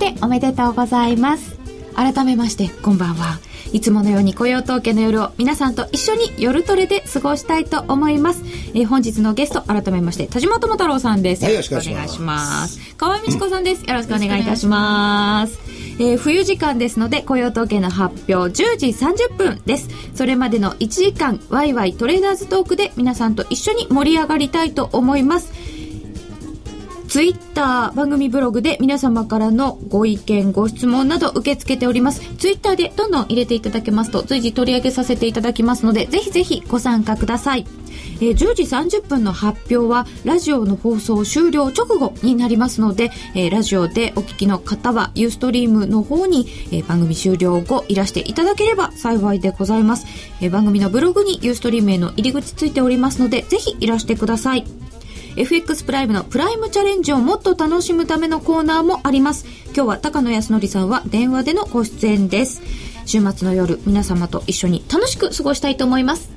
しておめでとうございます。改めましてこんばんは。いつものように雇用統計の夜を皆さんと一緒に夜トレで過ごしたいと思います、えー、本日のゲスト改めまして田島智太郎さんです、はい、よろしくお願いします。河合美智子さんです。よろしくお願いいたします。えー、冬時間ですので雇用統計の発表10時30分です。それまでの1時間ワイワイトレーダーズトークで皆さんと一緒に盛り上がりたいと思いますツイッター番組ブログで皆様からのご意見ご質問など受け付けております。ツイッターでどんどん入れていただけますと随時取り上げさせていただきますのでぜひぜひご参加ください。えー、10時30分の発表はラジオの放送終了直後になりますので、えー、ラジオでお聞きの方はユーストリームの方に、えー、番組終了後いらしていただければ幸いでございます、えー、番組のブログにユーストリームへの入り口ついておりますのでぜひいらしてください。FX プライムのプライムチャレンジをもっと楽しむためのコーナーもあります。今日は高野康則さんは電話でのご出演です。週末の夜皆様と一緒に楽しく過ごしたいと思います。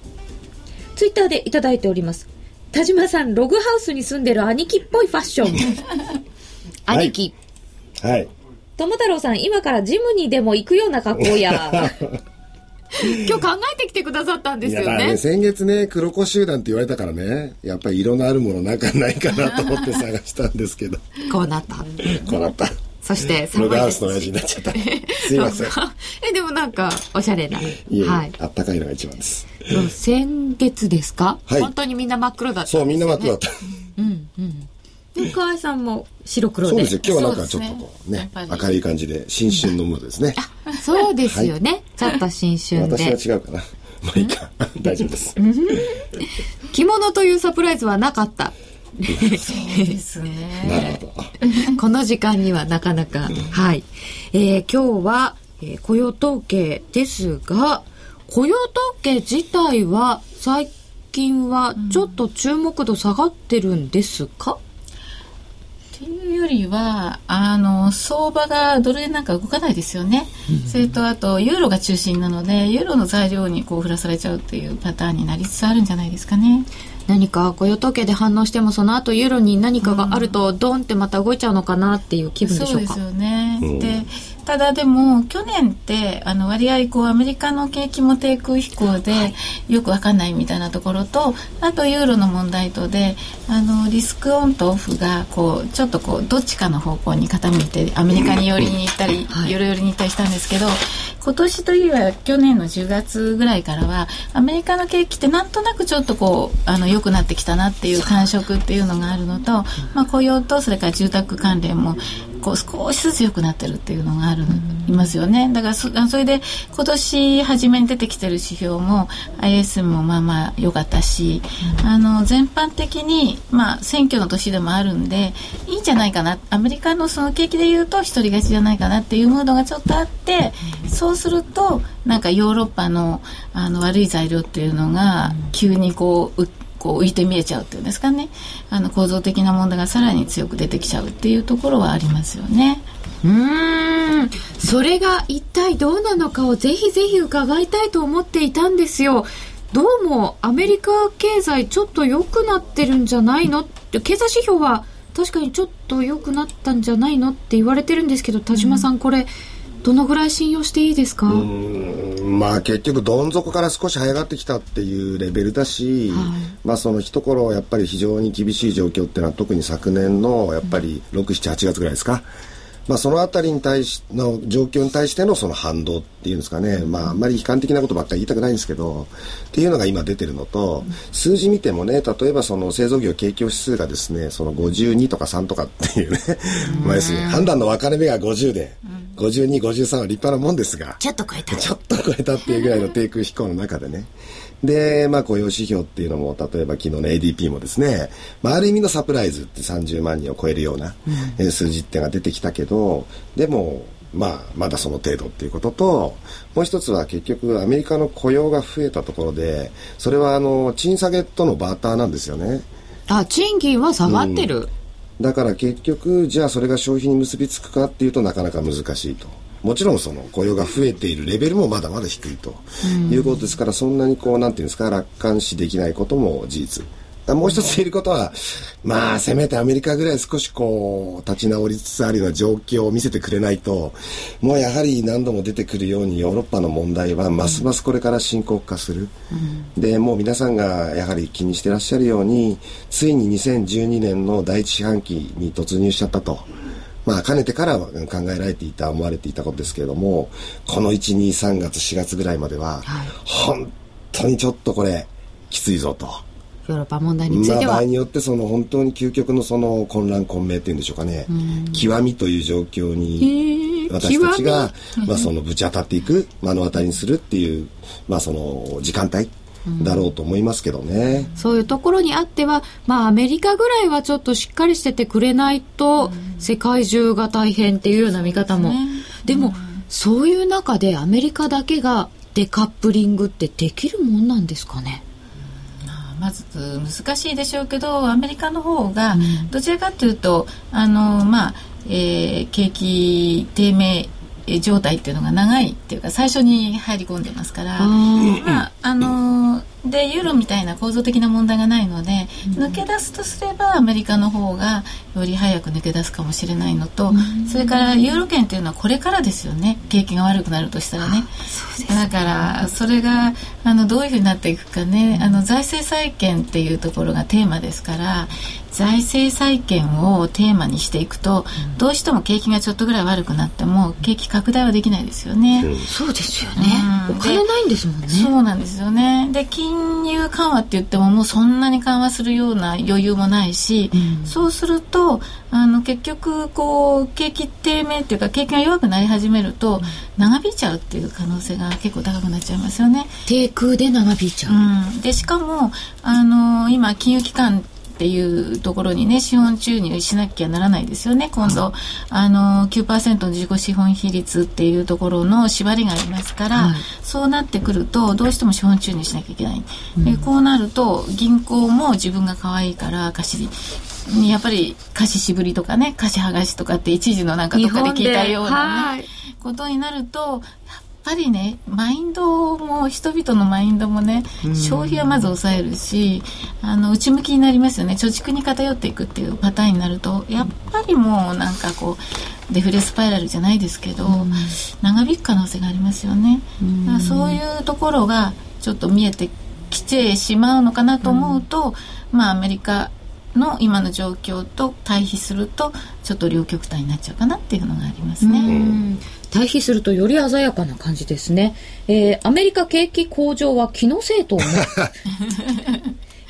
ツイッターでいただいております。田島さんログハウスに住んでる兄貴っぽいファッション。兄貴。はい、友太郎さん今からジムにでも行くような格好や 今日考えてきてくださったんですよね。ね先月ね、黒子集団って言われたからね、やっぱり色のあるものなんかないかなと思って探したんですけど。こうなった。こうなった。そして、ログハウスの親父になっちゃった。すいません。え、でもなんか、おしゃれな。いえはい。あったかいのが一番です。先月ですか、はい、本当にみんな真っ黒だった、ね、そう、みんな真っ黒だった。うんうん。で河合さんも白黒で。そうですよ今日はなんかちょっとこうね、ね、明るい感じで新春のムードですね。あそうですよね、はい、ちょっと新春で。私は違うかな。まあいいか。大丈夫です。着物というサプライズはなかった。そうですね。なるほど。この時間にはなかなか、はい、えー、今日は、えー、雇用統計ですが雇用統計自体は最近はちょっと注目度下がってるんですか、うんっていうよりはあの相場がドル円なんか動かないですよね、うん、それとあとユーロが中心なのでユーロの材料にこう振らされちゃうっていうパターンになりつつあるんじゃないですかね。何か雇用統計で反応してもその後ユーロに何かがあるとドンってまた動いちゃうのかなっていう気分でしょうか。そうですよね、でただでも去年ってあの割合こうアメリカの景気も低空飛行でよくわかんないみたいなところとあとユーロの問題とであのリスクオンとオフがこうちょっとこうどっちかの方向に傾いてアメリカに寄りに行ったり、はい、寄り寄りに行ったりしたんですけど今年というよりは去年の10月ぐらいからはアメリカの景気ってなんとなくちょっとこうあの良くなってきたなっていう感触っていうのがあるのと、まあ、雇用とそれから住宅関連もこう少しずつ良くなってるっていうのがある、いますよね。だからそそれで今年初めに出てきてる指標も IS もまあまあ良かったし、あの全般的に、まあ、選挙の年でもあるんでいいんじゃないかな。アメリカのその景気でいうと一人勝ちじゃないかなっていうムードがちょっとあってそうするとなんかヨーロッパのあの悪い材料っていうのが急にこうこう浮いて見えちゃうっていうんですかね。あの構造的な問題がさらに強く出てきちゃうっていうところはありますよね。うん。それが一体どうなのかをぜひぜひ伺いたいと思っていたんですよ。どうもアメリカ経済ちょっと良くなってるんじゃないの？って経済指標は確かにちょっと良くなったんじゃないの？って言われてるんですけど田島さん、これどのぐらい信用していいですか？まあ結局どん底から少し這い上がってきたっていうレベルだし、はい、まあその一頃やっぱり非常に厳しい状況っていうのは特に昨年のやっぱり678月ぐらいですか、まあ、そのあたりに対しの状況に対してのその反動っていうんですかね、まあ、あんまり悲観的なことばっかり言いたくないんですけどっていうのが今出てるのと、数字見てもね例えばその製造業景況指数がですねその52とか3とかっていうね、まあ、要するに判断の分かれ目が50で、52、53は立派なもんですがちょっと超えた。ちょっと超えたっていうぐらいの低空飛行の中でねで、まあ、雇用指標っていうのも、例えば昨日の ADP もですね、まあ、ある意味のサプライズって30万人を超えるような、うん、数字っていうのが出てきたけど、でも、まあ、まだその程度っていうことと、もう一つは結局アメリカの雇用が増えたところで、それはあの、賃下げとのバーターなんですよね。あ、賃金は下がってる、うん、だから結局、じゃあそれが消費に結びつくかっていうとなかなか難しいと。もちろんその雇用が増えているレベルもまだまだ低いということですから、そんなにこうなんていうんですか楽観視できないことも事実もう一つ言えることは、まあ、せめてアメリカぐらい少しこう、立ち直りつつあるような状況を見せてくれないと、もうやはり何度も出てくるようにヨーロッパの問題はますますこれから深刻化する。うん、で、もう皆さんがやはり気にしてらっしゃるように、ついに2012年の第一四半期に突入しちゃったと。まあ、かねてから考えられていた、思われていたことですけれども、この1、2、3月、4月ぐらいまでは、はい、本当にちょっとこれ、きついぞと。ヨーロッパ問題については、まあ、場合によってその本当に究極のその混乱混迷っていうんでしょうかね、極みという状況に私たちが、まあ、そのぶち当たっていく目の当たりにするっていう、まあ、その時間帯だろうと思いますけどね、うん、そういうところにあっては、まあ、アメリカぐらいはちょっとしっかりしててくれないと、世界中が大変っていうような見方も、でも、そういう中でアメリカだけがデカップリングってできるもんなんですかね？まず難しいでしょうけどアメリカの方がどちらかというと、うん、あのまあ、えー、景気低迷状態っていうのが長いっていうか最初に入り込んでますから、まああのーでユーロみたいな構造的な問題がないので、抜け出すとすればアメリカの方がより早く抜け出すかもしれないのと、それからユーロ圏というのはこれからですよね。景気が悪くなるとしたらね。だからそれがあのどういうふうになっていくかね。あの財政再建っていうところがテーマですから財政再建をテーマにしていくと、どうしても景気がちょっとぐらい悪くなっても景気拡大はできないですよね。そうですよね、お金ないんですもんね。そうなんですよね。で金金融緩和って言ってももうそんなに緩和するような余裕もないし、うん、そうするとあの結局こう景気低迷っていうか景気が弱くなり始めると、長引いちゃうっていう可能性が結構高くなっちゃいますよね。低空で長引いちゃう、うん、でしかもあの今金融機関っていうところにね資本注入しなきゃならないですよね。今度、あの9%の自己資本比率っていうところの縛りがありますから、はい、そうなってくるとどうしても資本注入しなきゃいけない、うん、こうなると銀行も自分が可愛いから貸しやっぱり貸し渋りとかね貸し剥がしとかって一時のなんかとかで聞いたようなね、ことになるとぱりねマインドも人々のマインドもね消費はまず抑えるしあの内向きになりますよね。貯蓄に偏っていくっていうパターンになるとやっぱりもうなんかこうデフレスパイラルじゃないですけど、長引く可能性がありますよね。だからそういうところがちょっと見えてきてしまうのかなと思うと、まあアメリカの今の状況と対比するとちょっと両極端になっちゃうかなっていうのがありますね。対比するとより鮮やかな感じですね。えー、アメリカ景気向上は気のせいと思う。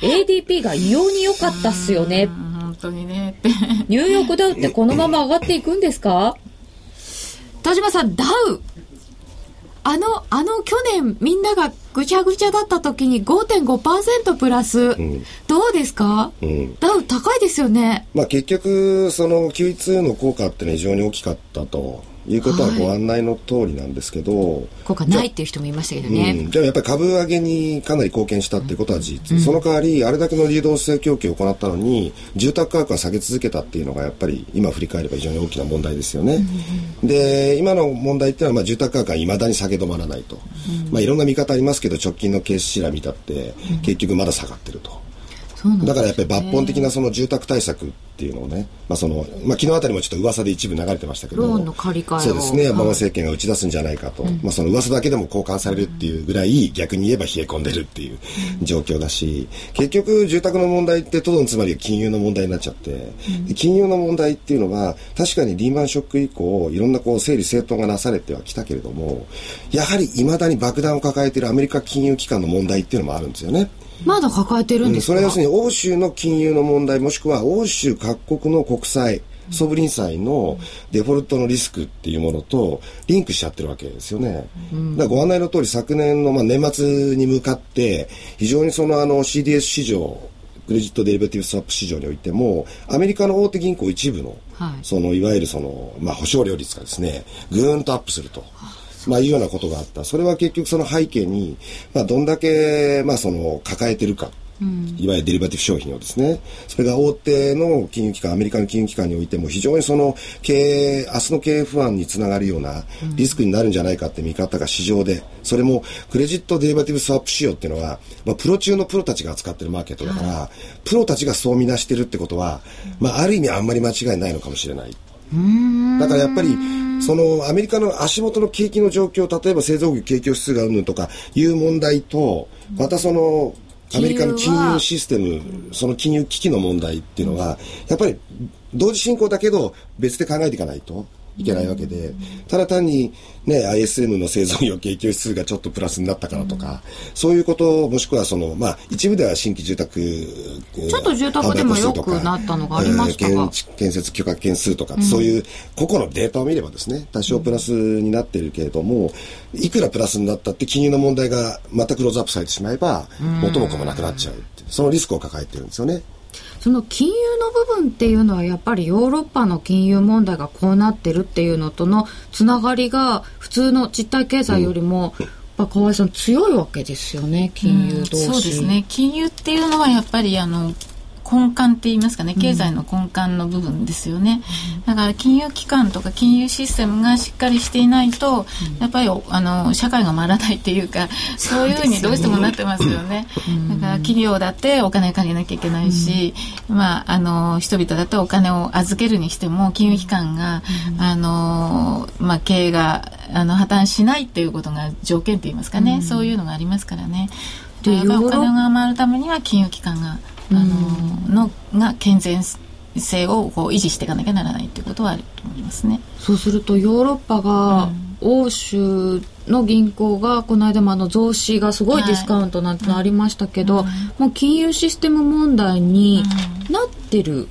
ADP が異様に良かったっすよね。本当にね。ニューヨークダウってこのまま上がっていくんですか？田島さん、ダウあの、あの去年みんながぐちゃぐちゃだった時に5.5%プラス、うん、どうですか、うん、ダウ高いですよね。まあ結局、その Q2 の効果ってのは非常に大きかったと。いうことはご案内の通りなんですけど、はい、効果ないっていう人もいましたけどね、うん、じゃあやっぱり株上げにかなり貢献したっていうことは事実、うん、その代わりあれだけの流動性供給を行ったのに住宅価格が下げ続けたっていうのがやっぱり今振り返れば非常に大きな問題ですよね、うん、で今の問題っていうのはまあ住宅価格がいまだに下げ止まらないと、まあ、いろんな見方ありますけど直近のケース調べたって結局まだ下がってると。だからやっぱり抜本的なその住宅対策っていうのをね、まあそのまあ、昨日あたりもちょっと噂で一部流れてましたけどローンの借り換えそうですね、馬場政権が打ち出すんじゃないかと、うん、まあ、その噂だけでも交換されるっていうぐらい、逆に言えば冷え込んでるっていう状況だし、結局住宅の問題ってとどのつまり金融の問題になっちゃって、うん、金融の問題っていうのは確かにリーマンショック以降いろんなこう整理整頓がなされてはきたけれどもやはりいまだに爆弾を抱えているアメリカ金融機関の問題っていうのもあるんですよね。まだ抱えてるんですか、うん、それは要するに欧州の金融の問題もしくは欧州各国の国債ソブリン債のデフォルトのリスクっていうものとリンクしちゃってるわけですよね。うん、だご案内の通り昨年のまあ年末に向かって非常にそのあの CDS 市場クレジットデリベティブスワップ市場においてもアメリカの大手銀行一部の、はい、そのいわゆるその、まあ、保証料率がですねぐーんとアップすると。まあ、いうようなことがあった。それは結局その背景に、まあ、どんだけ、まあ、その、抱えてるか。っいわゆるデリバティブ商品をですね、それが大手の金融機関、アメリカの金融機関においても非常にその経営、明日の経営不安につながるようなリスクになるんじゃないかって見方が市場で、それもクレジットデリバティブスワップ仕様っていうのは、まあ、プロ中のプロたちが扱ってるマーケットだから、プロたちがそう見なしてるってことは、まあ、ある意味あんまり間違いないのかもしれない。だからやっぱり、そのアメリカの足元の景気の状況、例えば製造業景況指数がうんぬんとかいう問題と、またそのアメリカの金融システム、その金融危機の問題っていうのは、やっぱり同時進行だけど別で考えていかないと。いけないわけで、ただ単にね、ISM の製造業景況指数がちょっとプラスになったからとか、そういうこと、もしくはその、まあ、一部では新規住宅、ちょっと住宅でも良くなったのがありましたが、建設許可件数とか、うん、そういう個々のデータを見ればですね、多少プラスになっているけれども、いくらプラスになったって金融の問題がまたクローズアップされてしまえば、元も子もなくなっちゃうそのリスクを抱えてるんですよね。その金融の部分っていうのはやっぱりヨーロッパの金融問題がこうなってるっていうのとのつながりが普通の実体経済よりも、うん。やっぱ河合さん強いわけですよね金融同士、うん、そうですね。金融っていうのはやっぱりあの根幹って言いますかね。経済の根幹の部分ですよね、うん、だから金融機関とか金融システムがしっかりしていないと、うん、やっぱりあの社会が回らないっていうかそういうふうにどうしてもなってますよね、だから企業だってお金かけなきゃいけないし、まああの人々だとお金を預けるにしても金融機関が、あのまあ経営があの破綻しないっていうことが条件って言いますかね、そういうのがありますからね。でお金が回るためには金融機関があののが健全性をこう維持していかなきゃならないということはあると思いますね。そうするとヨーロッパが、欧州の銀行がこの間もあの増資がすごいディスカウントなんてのありましたけど、はいもう金融システム問題になってる。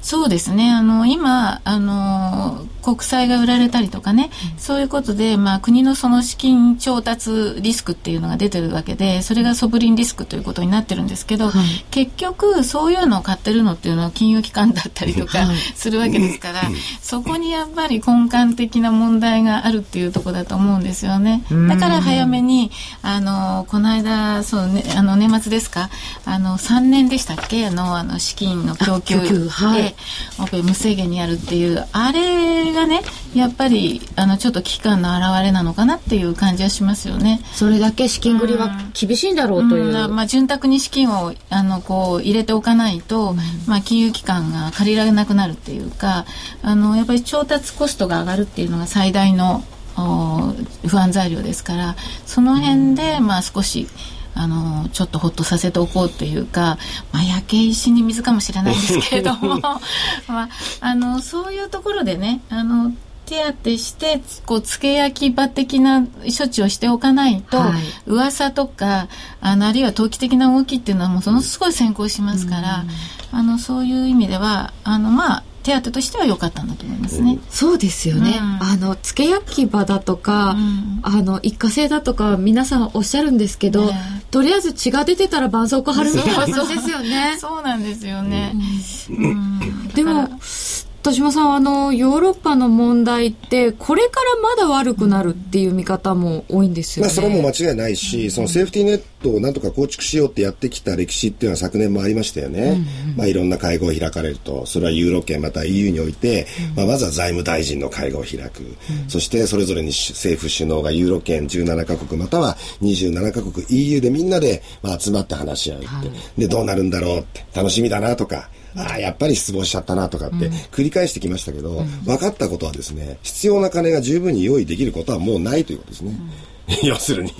そうですね。あの、今、あの、国債が売られたりとかね、うん、そういうことで、まあ、国のその資金調達リスクっていうのが出てるわけで、それがソブリンリスクということになってるんですけど、はい、結局、そういうのを買ってるのっていうのは金融機関だったりとかするわけですから、はい、そこにやっぱり根幹的な問題があるっていうところだと思うんですよね。だから早めに、あの、この間、そうね、あの、年末ですか、あの、3年でしたっけ？あの、あの、資金の供給で、はい。オペ無制限にやるっていうあれがねやっぱりあのちょっと危機感の表れなのかなっていう感じはしますよね。それだけ資金繰りは厳しいんだろうという。うん、まあ潤沢に資金をあのこう入れておかないと、うん、まあ金融機関が借りられなくなるっていうか、あのやっぱり調達コストが上がるっていうのが最大の不安材料ですからその辺でまあ少しあのちょっとほっとさせておこうっていうか、まあ、焼け石に水かもしれないんですけれども、まあ、あのそういうところでねあの手当てしてこうつけ焼き場的な処置をしておかないと、はい、噂とかあのあるいは投機的な動きっていうのはもうそのすごい先行しますから、あのそういう意味ではあのまあ手当としては良かったんだと思いますね。そうですよね。うん、あの付け焼き場だとか、うん、あの一過性だとか皆さんおっしゃるんですけど、ね、とりあえず血が出てたら絆創膏貼るみたいな発想ですよね。そうなんですよね。うん、でも田島さんあのヨーロッパの問題ってこれからまだ悪くなるっていう見方も多いんですよね、まあ、それも間違いないし、そのセーフティーネットをなんとか構築しようってやってきた歴史っていうのは昨年もありましたよね、うん。うん、まあ、いろんな会合を開かれるとそれはユーロ圏また EU において、まあ、まずは財務大臣の会合を開く、うん、そしてそれぞれに政府首脳がユーロ圏17カ国または27カ国 EU でみんなで、まあ、集まって話し合うって、はい、でどうなるんだろうって。楽しみだなとかああ、やっぱり失望しちゃったなとかって繰り返してきましたけど、うん、分かったことはですね、必要な金が十分に用意できることはもうないということですね。うん、要するに。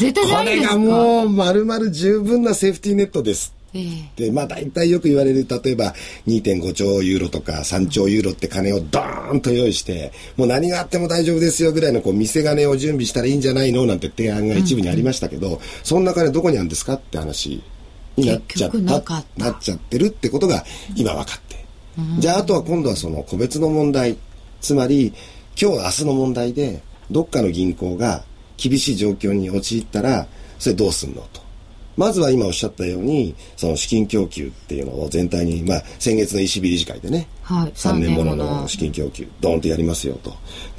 絶対これがもう丸々十分なセーフティーネットです。えー、で、まあ大体よく言われる、例えば2.5兆ユーロとか3兆ユーロって金をドーンと用意して、もう何があっても大丈夫ですよぐらいのこう見せ金を準備したらいいんじゃないのなんて提案が一部にありましたけど、うん、そんな金どこにあるんですかって話になっちゃった。なっちゃってるってことが今分かって、うん、じゃああとは今度はその個別の問題。つまり今日明日の問題でどっかの銀行が厳しい状況に陥ったらそれどうすんのと。まずは今おっしゃったように、その資金供給っていうのを全体に、まあ、先月の ECB 理事会でね、はい、3年ものの。資金供給、ドーンとやりますよと。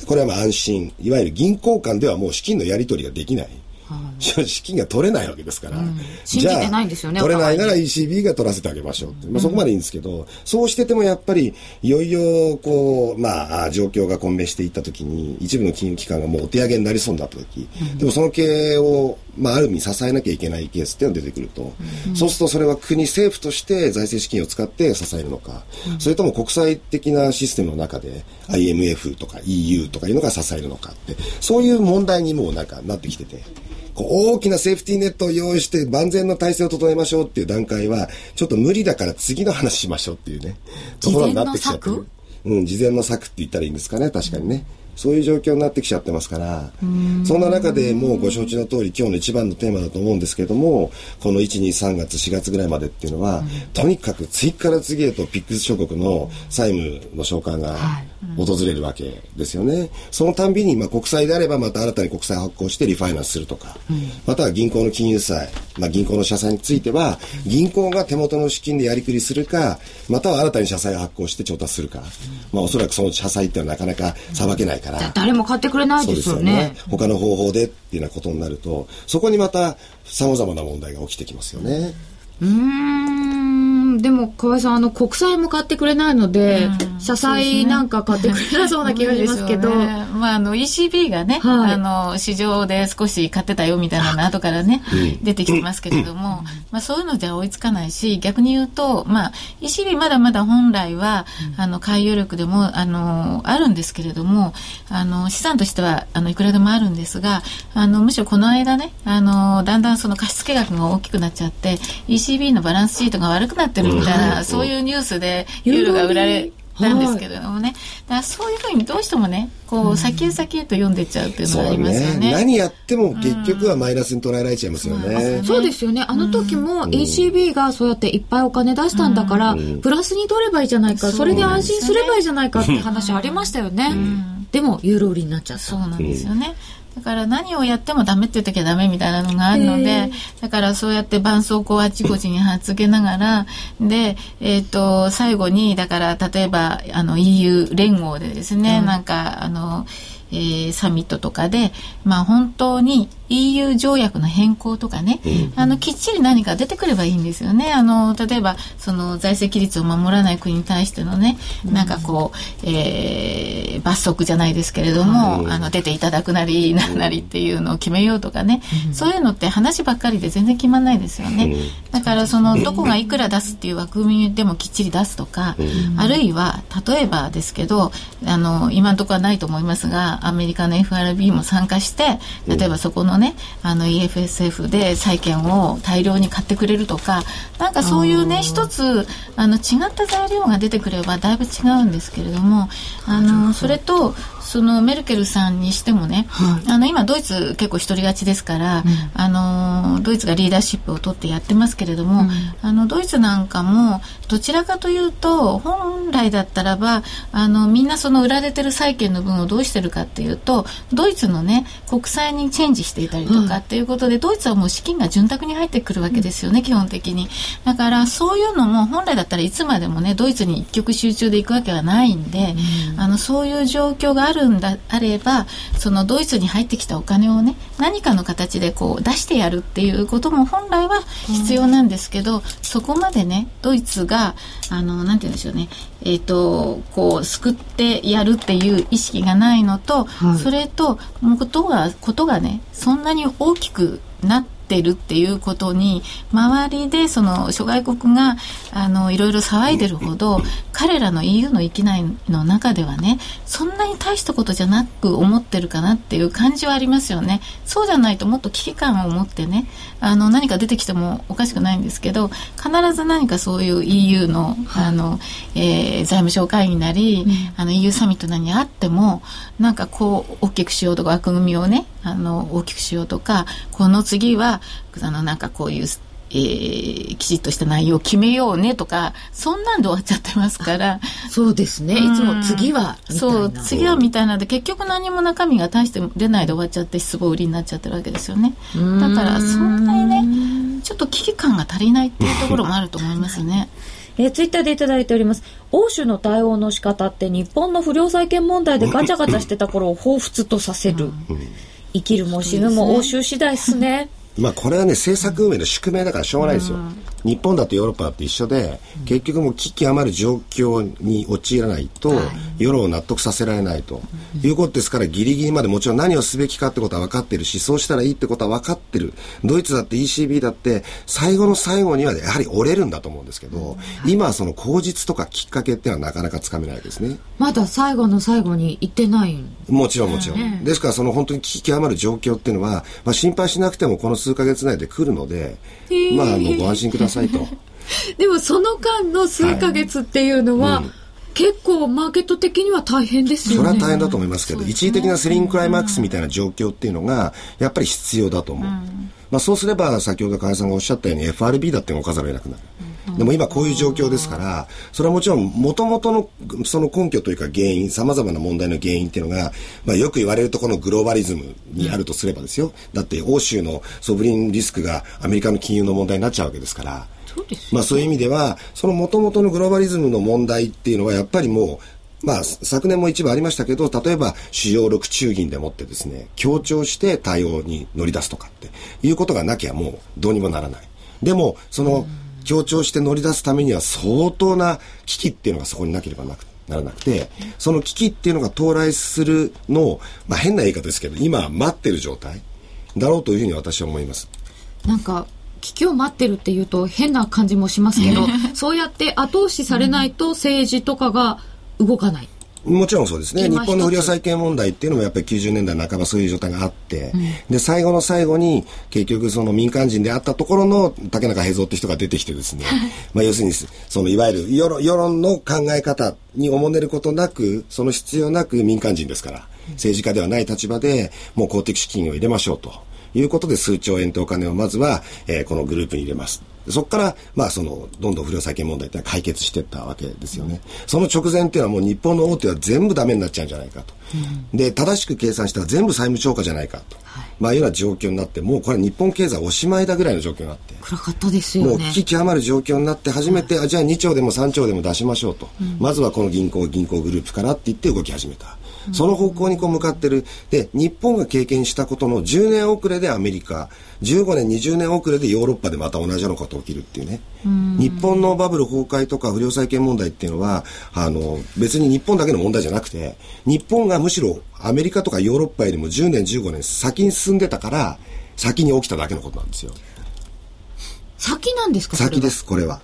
これはまあ安心、いわゆる銀行間ではもう資金のやり取りができない。資金が取れないわけですから、うん、信じてないんですよね取れないなら ECB が取らせてあげましょうって、まあ、そこまでいいんですけど、うん、そうしててもやっぱりいよいよこう、まあ、状況が混迷していった時に一部の金融機関がもうお手上げになりそうになった時、うん、でもその経営を、まあ、ある意味支えなきゃいけないケースっていうのが出てくると、そうするとそれは国政府として財政資金を使って支えるのか、それとも国際的なシステムの中で IMF とか EU とかいうのが支えるのかってそういう問題にもなんかなってきてて。こう大きなセーフティーネットを用意して万全の体制を整えましょうっていう段階は、ちょっと無理だから次の話しましょうっていうね、ところになってきちゃってる。うん、事前の策って言ったらいいんですかね、確かにね。そういう状況になってきちゃってますから、そんな中でもうご承知の通り今日の一番のテーマだと思うんですけども、この1、2、3月、4月ぐらいまでっていうのは、うん、とにかく次から次へとピックス諸国の債務の償還が訪れるわけですよね。そのたんびに、まあ、国債であればまた新たに国債発行してリファイナンスするとか、うん、または銀行の金融債、まあ、銀行の社債については、銀行が手元の資金でやりくりするか、または新たに社債を発行して調達するか、まあ、おそらくその社債っていうのはなかなかさばけないから、誰も買ってくれないですよね。ね。他の方法でっていうようなことになると、そこにまた様々な問題が起きてきますよね。うん、でも河合さんあの国債も買ってくれないので、うん、社債なんか買ってくれなそうな気がしますけど、ね、まああの ECB がね、はい、あの市場で少し買ってたよみたいなの後からね、出てきてますけれども、まあそういうのじゃ追いつかないし逆に言うとまあ ECB まだまだ本来は、あの海洋力でもあのあるんですけれどもあの資産としてはあのいくらでもあるんですがあのむしろこの間ねあのだんだんその貸付額が大きくなっちゃって ECB のバランスシートが悪くなってるみたいな、そういうニュースでユーロが売られなんですけれどもね、だからそういうふうにどうしてもねこう先へ先へと読んでっちゃうっていうのがありますよね。ね、何やっても結局はマイナスに捉えられちゃいますよね、うん、そうですよね。あの時も ECB がそうやっていっぱいお金出したんだから、プラスに取ればいいじゃないかそれで安心すればいいじゃないかって話ありましたよね、でもユーロ売りになっちゃった。そうなんですよね、だから何をやってもダメって言う時はダメみたいなのがあるので、だからそうやって絆創膏をあちこちに貼っつけながら、で、えっ、ー、と、最後に、だから例えば、あの EU 連合でですね、うん、なんか、あの、えー、サミットとかで、まあ本当に EU 条約の変更とかね、うん、あのきっちり何か出てくればいいんですよね。あの例えばその財政規律を守らない国に対してのね、うん、なんかこう、えー、罰則じゃないですけれども、うん、あの出ていただくなりなん。なりっていうのを決めようとかね、そういうのって話ばっかりで全然決まんないですよね。だからそのどこがいくら出すっていう枠組みでもきっちり出すとか、あるいは例えばですけど、あの今のところはないと思いますが、アメリカの FRB も参加して例えばそこのねあの EFSF で債券を大量に買ってくれるとかなんかそういうね一つあの違った材料が出てくればだいぶ違うんですけれどもあのそれとそのメルケルさんにしてもね、はい、あの今ドイツ結構一人勝ちですから、うん、あのドイツがリーダーシップを取ってやってますけれども、うん、あのドイツなんかもどちらかというと本来だったらばあのみんなその売られてる債券の分をどうしてるかっていうとドイツのね国債にチェンジしていたりとかっていうことで、ドイツはもう資金が潤沢に入ってくるわけですよね、基本的に。だからそういうのも本来だったらいつまでもねドイツに一極集中でいくわけはないんで、あのそういう状況があるるんだあればそのドイツに入ってきたお金をね何かの形でこう出してやるっていうことも本来は必要なんですけど、うん、そこまでねドイツがあのなんて言うんでしょうね。えっ、ー、とこう救ってやるっていう意識がないのと、はい、それとことがことがねそんなに大きくなってってるっていうことに周りでその諸外国があのいろいろ騒いでるほど彼らの EU の域内の中ではねそんなに大したことじゃなく思ってるかなっていう感じはありますよね。そうじゃないともっと危機感を持ってねあの何か出てきてもおかしくないんですけど必ず何かそういう EU のあの、えー、財務省会議なり、うん、あの EU サミットなにあってもなんかこう大きくしようとか枠組みをねあの大きくしようとかこの次はあのなんかこういうえー、きちっとした内容を決めようねとかそんなんで終わっちゃってますから。そうですね、いつも次はそう次はみたいなので結局何も中身が大して出ないで終わっちゃって失望売りになっちゃってるわけですよね。だからそんなにねちょっと危機感が足りないっていうところもあると思いますね。えー、ツイッターでいただいております。欧州の対応の仕方って日本の不良債権問題でガチャガチャしてた頃を彷彿とさせる。生きるも死ぬも欧州次第っすね。まあこれはね政策運営の宿命だからしょうがないですよ、うん、日本だとヨーロッパだって一緒で、うん、結局もう危機余る状況に陥らないと、はい、世論を納得させられないと、うん、いうことですからギリギリまでもちろん何をすべきかってことは分かってるしそうしたらいいってことは分かってる。ドイツだって ECB だって最後の最後にはやはり折れるんだと思うんですけど、今はその口実とかきっかけっていうのはなかなかつかめないですね。まだ最後の最後に行ってないもちろんもちろん、ですからその本当に危機余る状況っていうのは、まあ、心配しなくてもこの数か月内で来るので、まあ、あのご安心くださいと。でもその間の数か月っていうのは、はいうん結構マーケット的には大変ですよね。それは大変だと思いますけど、ね、一時的なセリングクライマックスみたいな状況っていうのが、やっぱり必要だと思う。うん、まあそうすれば、先ほど加谷さんがおっしゃったように FRB だって動かざるを得なくなる。でも今こういう状況ですから、それはもちろん元々のその根拠というか原因、様々な問題の原因っていうのが、まあよく言われるとこのグローバリズムにあるとすればですよ。だって欧州のソブリンリスクがアメリカの金融の問題になっちゃうわけですから、そうまあそういう意味では、その元々のグローバリズムの問題っていうのはやっぱりもう、まあ、昨年も一部ありましたけど、例えば主要6中銀でもってですね、強調して対応に乗り出すとかっていうことがなきゃもうどうにもならない。でも、その、うん強調して乗り出すためには相当な危機っていうのがそこになければなくならなくて、その危機っていうのが到来するのを、まあ変な言い方ですけど、今待ってる状態だろうというふうに私は思います。なんか、危機を待ってるっていうと変な感じもしますけど、そうやって後押しされないと政治とかが動かない。もちろんそうですね。日本の不良債権問題っていうのもやっぱり90年代半ばそういう状態があって、うん、で、最後の最後に結局その民間人であったところの竹中平蔵って人が出てきてですね、まあ要するに、そのいわゆる世論世論の考え方におもねることなく、その必要なく民間人ですから、政治家ではない立場でもう公的資金を入れましょうと。いうことで数兆円とお金をまずは、えー、このグループに入れます。そこから、まあ、その、どんどん不良債権問題って解決していったわけですよね。その直前っていうのはもう日本の大手は全部ダメになっちゃうんじゃないかと。うん、で、正しく計算したら全部債務超過じゃないかと。はい、まあ、いうような状況になって、もうこれ日本経済おしまいだぐらいの状況になって。暗かったですよね。もう危機極まる状況になって初めて、はい、あじゃあ2兆でも3兆でも出しましょうと。うん、まずはこの銀行、銀行グループからって言って動き始めた。その方向にこう向かってる。で、日本が経験したことの10年遅れでアメリカ、15年、20年遅れでヨーロッパでまた同じようなことが起きるっていうね。日本のバブル崩壊とか不良債権問題っていうのは、あの、別に日本だけの問題じゃなくて、日本がむしろアメリカとかヨーロッパよりも10年、15年先に進んでたから、先に起きただけのことなんですよ。先なんですか先です、これは。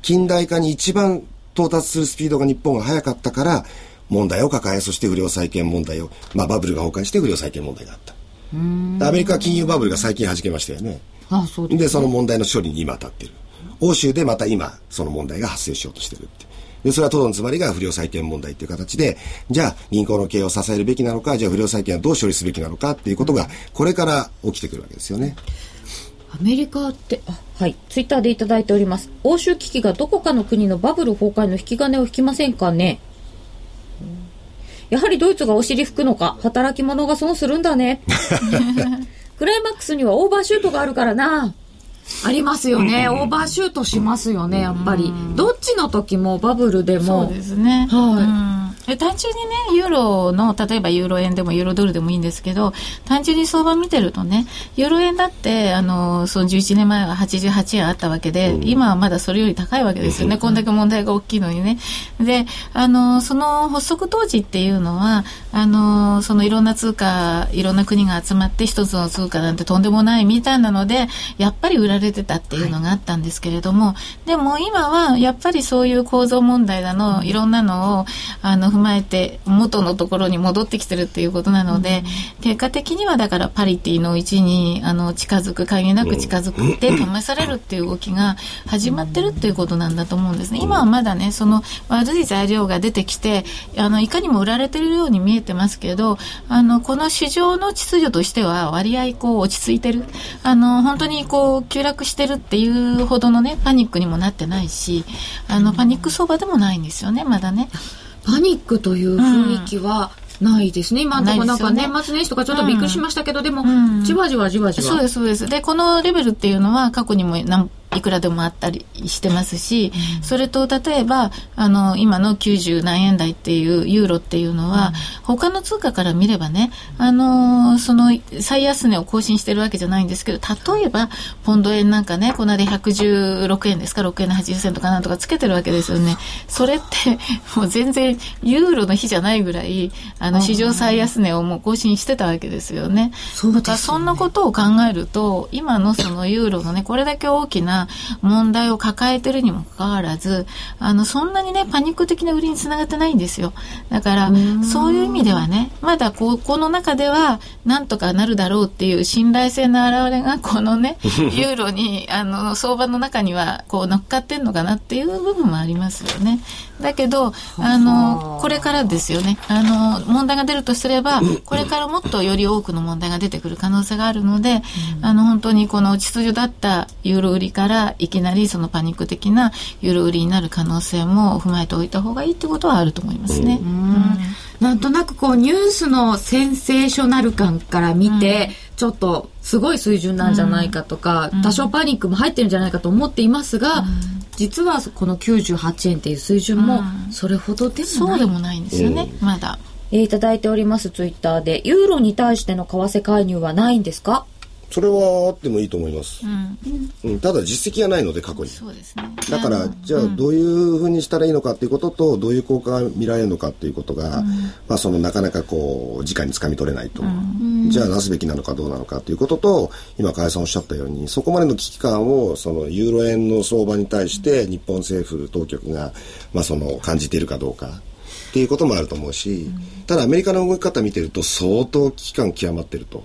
近代化に一番到達するスピードが日本が速かったから、問題を抱え、そして不良債権問題を、まあバブルが崩壊して不良債権問題があった。アメリカ金融バブルが最近弾けましたよね。あそうで、ね、その問題の処理に今当たってる。欧州でまた今、その問題が発生しようとしてるって。で、それはトドのつまりが不良債権問題っていう形で、じゃあ銀行の経営を支えるべきなのか、じゃあ不良債権はどう処理すべきなのかっていうことが、これから起きてくるわけですよね。アメリカって、あ、はい、ツイッターでいただいております。欧州危機がどこかの国のバブル崩壊の引き金を引きませんかね？やはりドイツがお尻拭くのか、働き者が損するんだね。クライマックスにはオーバーシュートがあるからな。ありますよね、オーバーシュートしますよね、やっぱり。どっちの時もバブルでも。そうですね。はい。え単純にね、ユーロの、例えばユーロ円でもユーロドルでもいいんですけど、単純に相場見てるとね、ユーロ円だって、あの、その11年前は88円あったわけで、うん、今はまだそれより高いわけですよね。こんだけ問題が大きいのにね。で、あの、その発足当時っていうのは、あの、そのいろんな通貨、いろんな国が集まって一つの通貨なんてとんでもないみたいなので、やっぱり売られてたっていうのがあったんですけれども、はい、でも今はやっぱりそういう構造問題だの、いろんなのを、あの、踏まえて元のところに戻ってきてるっていうことなので、うん、結果的にはだからパリティの位置にあの近づく限りなく近づくって 試されるっていう動きが始まってるっていうことなんだと思うんですね。今はまだねその悪い材料が出てきてあのいかにも売られてるように見えてますけどあのこの市場の秩序としては割合こう落ち着いてるあの本当にこう急落してるっていうほどのねパニックにもなってないしあのパニック相場でもないんですよねまだね。パニックという雰囲気は、ないですね。今のところなんか年末年始とかちょっとびっくりしましたけど、でも、じわじわじわじわ。そうです、そうです。で、このレベルっていうのは過去にも何いくらでもあったりしてますし、それと例えば、あの、今の90何円台っていうユーロっていうのは、他の通貨から見ればね、あの、その最安値を更新してるわけじゃないんですけど、例えば、ポンド円なんかね、この間116円ですか、6円の80銭とかなんとかつけてるわけですよね。それって、もう全然ユーロの日じゃないぐらい、あの、史上最安値をもう更新してたわけですよね。そうですね。そんなことを考えると、今のそのユーロのね、これだけ大きな問題を抱えてるにもかかわらず、あの、そんなにね、パニック的な売りにつながってないんですよ。だから、そういう意味ではね、まだここの中では、なんとかなるだろうっていう信頼性の表れが、このね、ユーロに、あの、相場の中には、こう、乗っかってんのかなっていう部分もありますよね。だけど、あ。の、これからですよね。あの、問題が出るとすれば、これからもっとより多くの問題が出てくる可能性があるので、あの、本当にこの秩序だったユーロ売りからいきなりそのパニック的なユーロ売りになる可能性も踏まえておいた方がいいってことはあると思いますね。うん、なんとなくこうニュースのセンセーショナル感から見て、うん、ちょっとすごい水準なんじゃないかとか、うん、多少パニックも入ってるんじゃないかと思っていますが、実はこの98円っていう水準もそれほどでもない、そうでもないんですよね、まだ。えー、いただいておりますツイッターでユーロに対しての為替介入はないんですか？それはあってもいいと思います、うん、うん、ただ実績がないので過去に。そうです、ね、だからじゃあどういうふうにしたらいいのかっていうこととどういう効果が見られるのかっていうことが、うん、まあ、そのなかなかこう直につかみ取れないと、うん、じゃあなすべきなのかどうなのかということと今加谷さんおっしゃったようにそこまでの危機感をそのユーロ円の相場に対して日本政府当局が、まあ、その感じているかどうかっていうこともあると思うし、ただアメリカの動き方見てると相当危機感極まってると。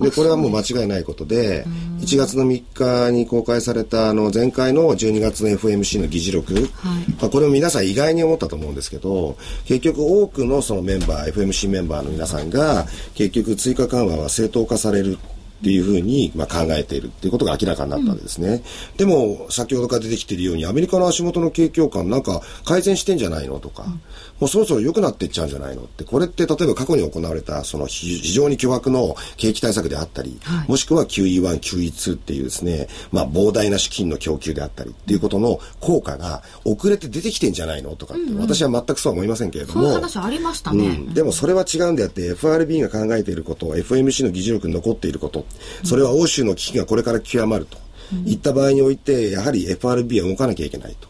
でこれはもう間違いないことで1月の3日に公開されたあの前回の12月の FMC の議事録、はい、まあ、これを皆さん意外に思ったと思うんですけど結局多くのそのメンバー FMC メンバーの皆さんが結局追加緩和は正当化されるっていうふうに、まあ、考えているっていうことが明らかになったわけですね、うん、でも先ほどから出てきているようにアメリカの足元の景況感なんか改善してんじゃないのとか、うん、もうそろそろ良くなっていっちゃうんじゃないの？ってこれって例えば過去に行われたその非常に巨額の景気対策であったり、はい、もしくは QE1、QE2 っていうですね、まあ、膨大な資金の供給であったりっていうことの効果が遅れて出てきてんじゃないの？とかって、うんうん、私は全くそうは思いませんけれども。話ありましたね、うん、でもそれは違うんであって FRB が考えていること FMC の議事録に残っていることそれは欧州の危機がこれから極まると。いった場合において、やはり FRB は動かなきゃいけないと。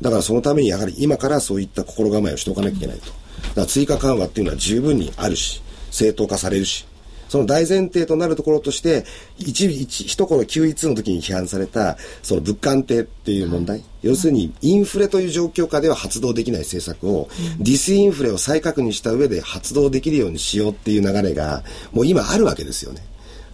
だからそのためにやはり今からそういった心構えをしておかなきゃいけないと。だから追加緩和っていうのは十分にあるし、正当化されるし、その大前提となるところとして、一、一、一頃 QE2 の時に批判された、その物価安定っていう問題。要するに、インフレという状況下では発動できない政策を、ディスインフレを再確認した上で発動できるようにしようっていう流れが、もう今あるわけですよね。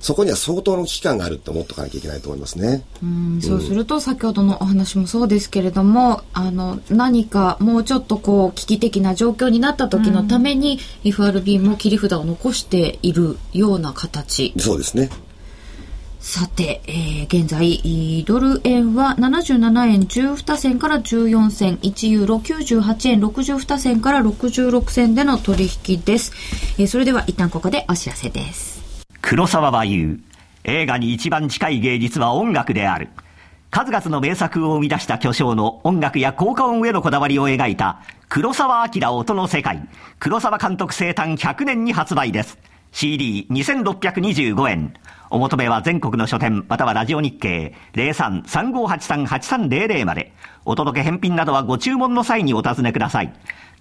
そこには相当の危機感があるって思っておかなきゃいけないと思いますね。うんそうすると、先ほどのお話もそうですけれども、あの、何かもうちょっとこう、危機的な状況になった時のために、FRB も切り札を残しているような形。そうですね。さて、えー、現在、ドル円は77円12銭から14銭、1ユーロ98円62銭から66銭での取引です。えー、それでは一旦ここでお知らせです。黒沢は言う。映画に一番近い芸術は音楽である。数々の名作を生み出した巨匠の音楽や効果音へのこだわりを描いた黒沢明音の世界。黒沢監督生誕100年に発売です。CD2625 円。お求めは全国の書店またはラジオ日経03-3583-8300まで。お届け返品などはご注文の際にお尋ねください。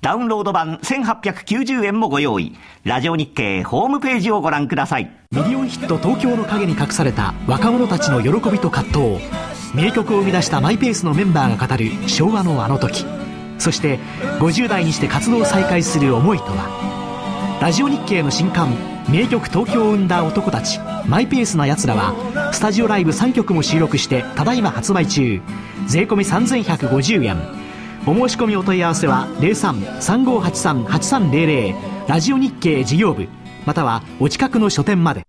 ダウンロード版1890円もご用意。ラジオ日経ホームページをご覧ください。ミリオンヒット東京の陰に隠された若者たちの喜びと葛藤。名曲を生み出したマイペースのメンバーが語る昭和のあの時。そして50代にして活動を再開する思いとは。ラジオ日経の新刊名曲東京を生んだ男たちマイペースな奴らはスタジオライブ3曲も収録してただいま発売中税込3150円お申し込みお問い合わせは03-3583-8300ラジオ日経事業部またはお近くの書店まで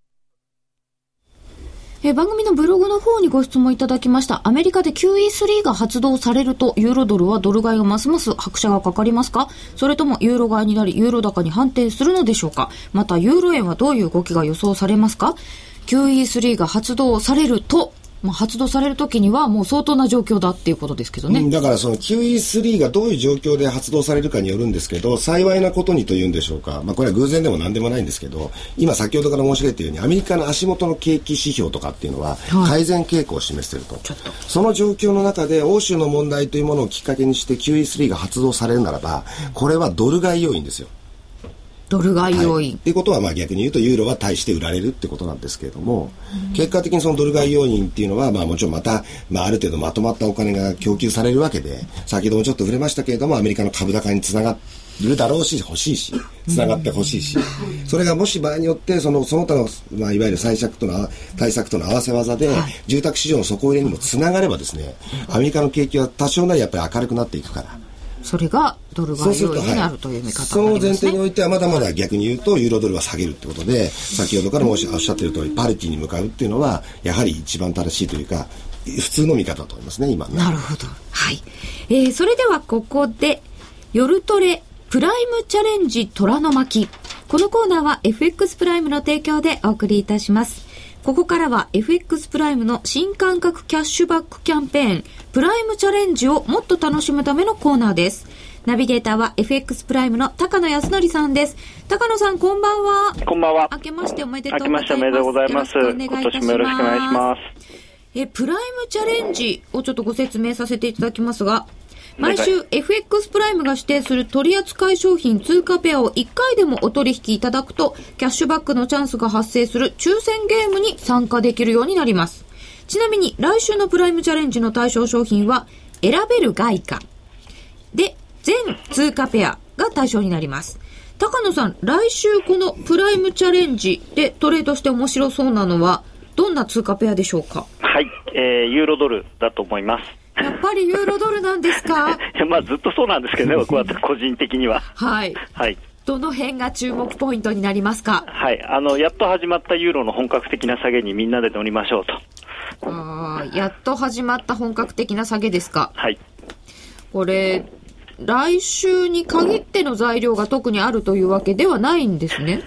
え番組のブログの方にご質問いただきました。アメリカで QE3 が発動されると、ユーロドルはドル買いがますます拍車がかかりますか？それともユーロ買いになり、ユーロ高に反転するのでしょうか？また、ユーロ円はどういう動きが予想されますか ?QE3 が発動されると、まあ、発動されるときにはもう相当な状況だっていうことですけどね。だからその QE3 がどういう状況で発動されるかによるんですけど、幸いなことにというんでしょうか。まあこれは偶然でも何でもないんですけど、今先ほどから申し上げたように、アメリカの足元の景気指標とかっていうのは、改善傾向を示していると。はい、その状況の中で、欧州の問題というものをきっかけにして QE3 が発動されるならば、これはドル買い要因ですよ。ドル買い要因。っていうことは、まあ逆に言うと、ユーロは対して売られるってことなんですけれども、結果的にそのドル買い要因っていうのは、まあもちろんまた、まあある程度まとまったお金が供給されるわけで、先ほどもちょっと触れましたけれども、アメリカの株高につながるだろうし、欲しいし、つながって欲しいし、それがもし場合によって、その、その他の、まあいわゆる対策との、対策との合わせ技で、住宅市場の底入れにもつながればですね、アメリカの景気は多少なりやっぱり明るくなっていくから。それがドル買い要因になるという見方、ね、その前提においてはまだまだ逆に言うとユーロドルは下げるってことで先ほどからもおっしゃってる通りパリティに向かうっていうのはやはり一番正しいというか普通の見方だと思いますね今ね。なるほど。はい、えー、それではここで夜トレプライムチャレンジ虎の巻。このコーナーは FX プライムの提供でお送りいたします。ここからは FX プライムの新感覚キャッシュバックキャンペーン、プライムチャレンジをもっと楽しむためのコーナーです。ナビゲーターは FX プライムの高野康則さんです。高野さん、こんばんは。こんばんは。明けましておめでとうございます。明けましておめでとうございます。今年もよろしくお願いします。え、プライムチャレンジをちょっとご説明させていただきますが、毎週 FX プライムが指定する取扱商品通貨ペアを1回でもお取引いただくと、キャッシュバックのチャンスが発生する抽選ゲームに参加できるようになります。ちなみに来週のプライムチャレンジの対象商品は、選べる外貨。で、全通貨ペアが対象になります。高野さん、来週このプライムチャレンジでトレードして面白そうなのは、どんな通貨ペアでしょうか？はい、えー、ユーロドルだと思います。やっぱりユーロドルなんですか？まあずっとそうなんですけどね、僕は個人的には。はい。はい。どの辺が注目ポイントになりますか？はい。あの、やっと始まったユーロの本格的な下げにみんなで乗りましょうと。ああ、やっと始まった本格的な下げですか？はい。これ、来週に限っての材料が特にあるというわけではないんですね。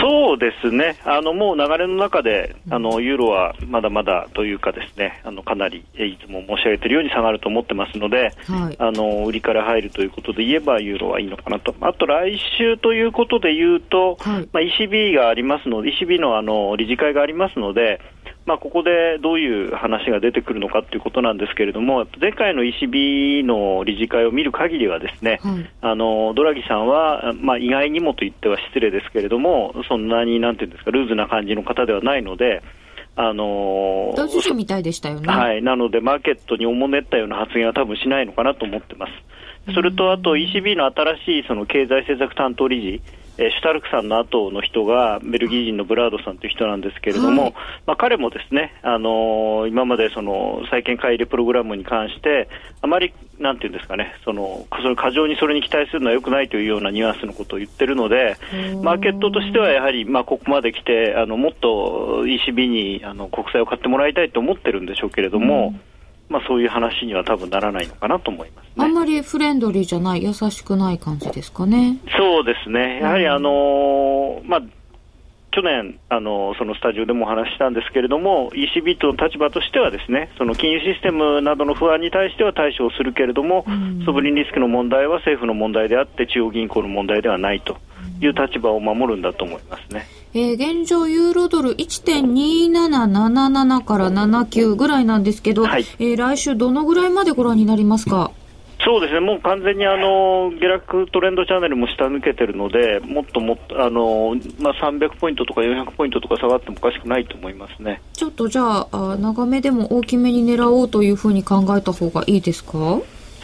そうですね、あのもう流れの中で、あのユーロはまだまだというか、ですね。あのかなりいつも申し上げているように下がると思ってますので、はい、あの売りから入るということで言えば、ユーロはいいのかなと、あと来週ということで言うと、はい、まあ、ECB がありますので、ECB のあの理事会がありますので、まあ、ここでどういう話が出てくるのかということなんですけれども、前回の ECB の理事会を見る限りは、ですね、はい、あのドラギさんは、まあ、意外にもと言っては失礼ですけれども、そんなになんていうんですか、ルーズな感じの方ではないので、あのー、みたいでしたよね。はい。なので、マーケットにおもねったような発言は多分しないのかなと思ってます。それと、あと ECB の新しいその経済政策担当理事、えー、シュタルクさんの後の人がベルギー人のブラードさんという人なんですけれども、はい、まあ、彼もですね、あのー、今までその債券買い入れプログラムに関して、あまりなんていうんですかね、そのその過剰にそれに期待するのはよくないというようなニュアンスのことを言ってるので、マーケットとしてはやはり、まあ、ここまで来て、あのもっと ECB にあの国債を買ってもらいたいと思ってるんでしょうけれども、まあ、そういう話には多分ならないのかなと思います、ね、あんまりフレンドリーじゃない、優しくない感じですかね。そうですね。やはりあのー、まあ、去年あの、そのスタジオでもお話したんですけれども、ECB との立場としては、ですねその金融システムなどの不安に対しては対処をするけれども、うん、ソブリンリスクの問題は政府の問題であって、中央銀行の問題ではないという立場を守るんだと思いますね。えー、現状、ユーロドル1.2777から79ぐらいなんですけど、はい、えー、来週、どのぐらいまでご覧になりますか？そうですね、もう完全にあの下落トレンドチャンネルも下抜けてるので、もっともっとあの、まあ、300ポイントとか400ポイントとか下がってもおかしくないと思いますねちょっとじゃあ、長めでも大きめに狙おうというふうに考えた方がいいですか？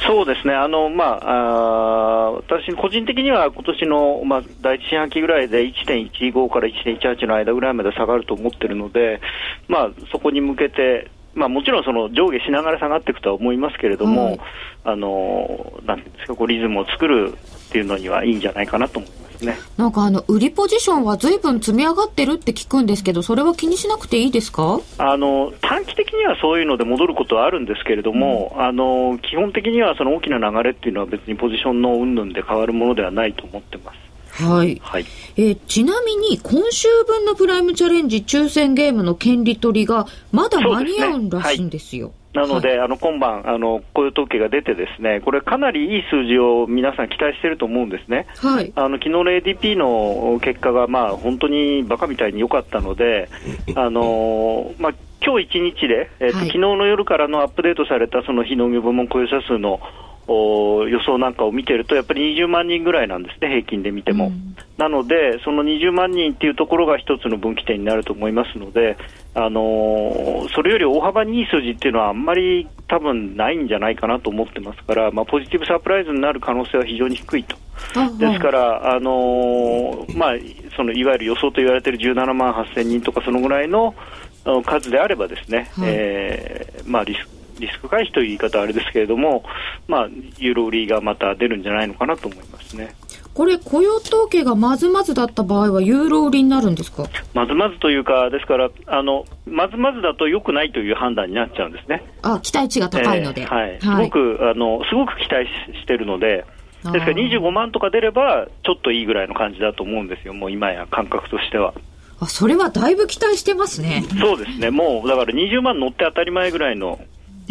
そうですね、あのまあ、あ私、個人的には今年のまあ、第一四半期ぐらいで1.15から1.18の間ぐらいまで下がると思ってるので、まあ、そこに向けて、まあ、もちろんその上下しながら下がっていくとは思いますけれども、はい、あのなんですか、こうリズムを作るっていうのにはいいんじゃないかなと思いますね。なんかあの売りポジションはずいぶん積み上がってるって聞くんですけど、それは気にしなくていいですか？あの短期的にはそういうので戻ることはあるんですけれども、うん、あの基本的にはその大きな流れっていうのは別にポジションの云々で変わるものではないと思ってます。はい。はい、えー、ちなみに、今週分のプライムチャレンジ抽選ゲームの権利取りが、まだ間に合うらしいんですよ。なので、はい、あの今晩、あの雇用統計が出て、ですねこれ、かなりいい数字を皆さん期待していると思うんですね、はい、あの昨日の ADP の結果が、まあ、本当にバカみたいに良かったので、あのまあ今日一日で、えーと、はい、昨日の夜からのアップデートされたその非農業部門雇用者数の予想なんかを見てると、やっぱり20万人ぐらいなんですね、平均で見ても。うん、なので、その20万人っていうところが一つの分岐点になると思いますので、あのー、それより大幅にいい数字っていうのはあんまり多分ないんじゃないかなと思ってますから、まあ、ポジティブサプライズになる可能性は非常に低いと。ですから、あのー、まあ、そのいわゆる予想と言われている17万8000人とかそのぐらいの数であればですね、はい、えー、まあ、リスクリスク回避という言い方はあれですけれども、まあ、ユーロ売りがまた出るんじゃないのかなと思いますね。これ、雇用統計がまずまずだった場合は、ユーロ売りになるんですか？まずまずというか、ですから、あのまずまずだと良くないという判断になっちゃうんですね。あ期待値が高いので、えー、はい、すごく、あのすごく期待してるので、ですから25万とか出れば、ちょっといいぐらいの感じだと思うんですよ、もう今や感覚としては。あそれはだいぶ期待してますね。そうですね、もうだから20万乗って当たり前ぐらいの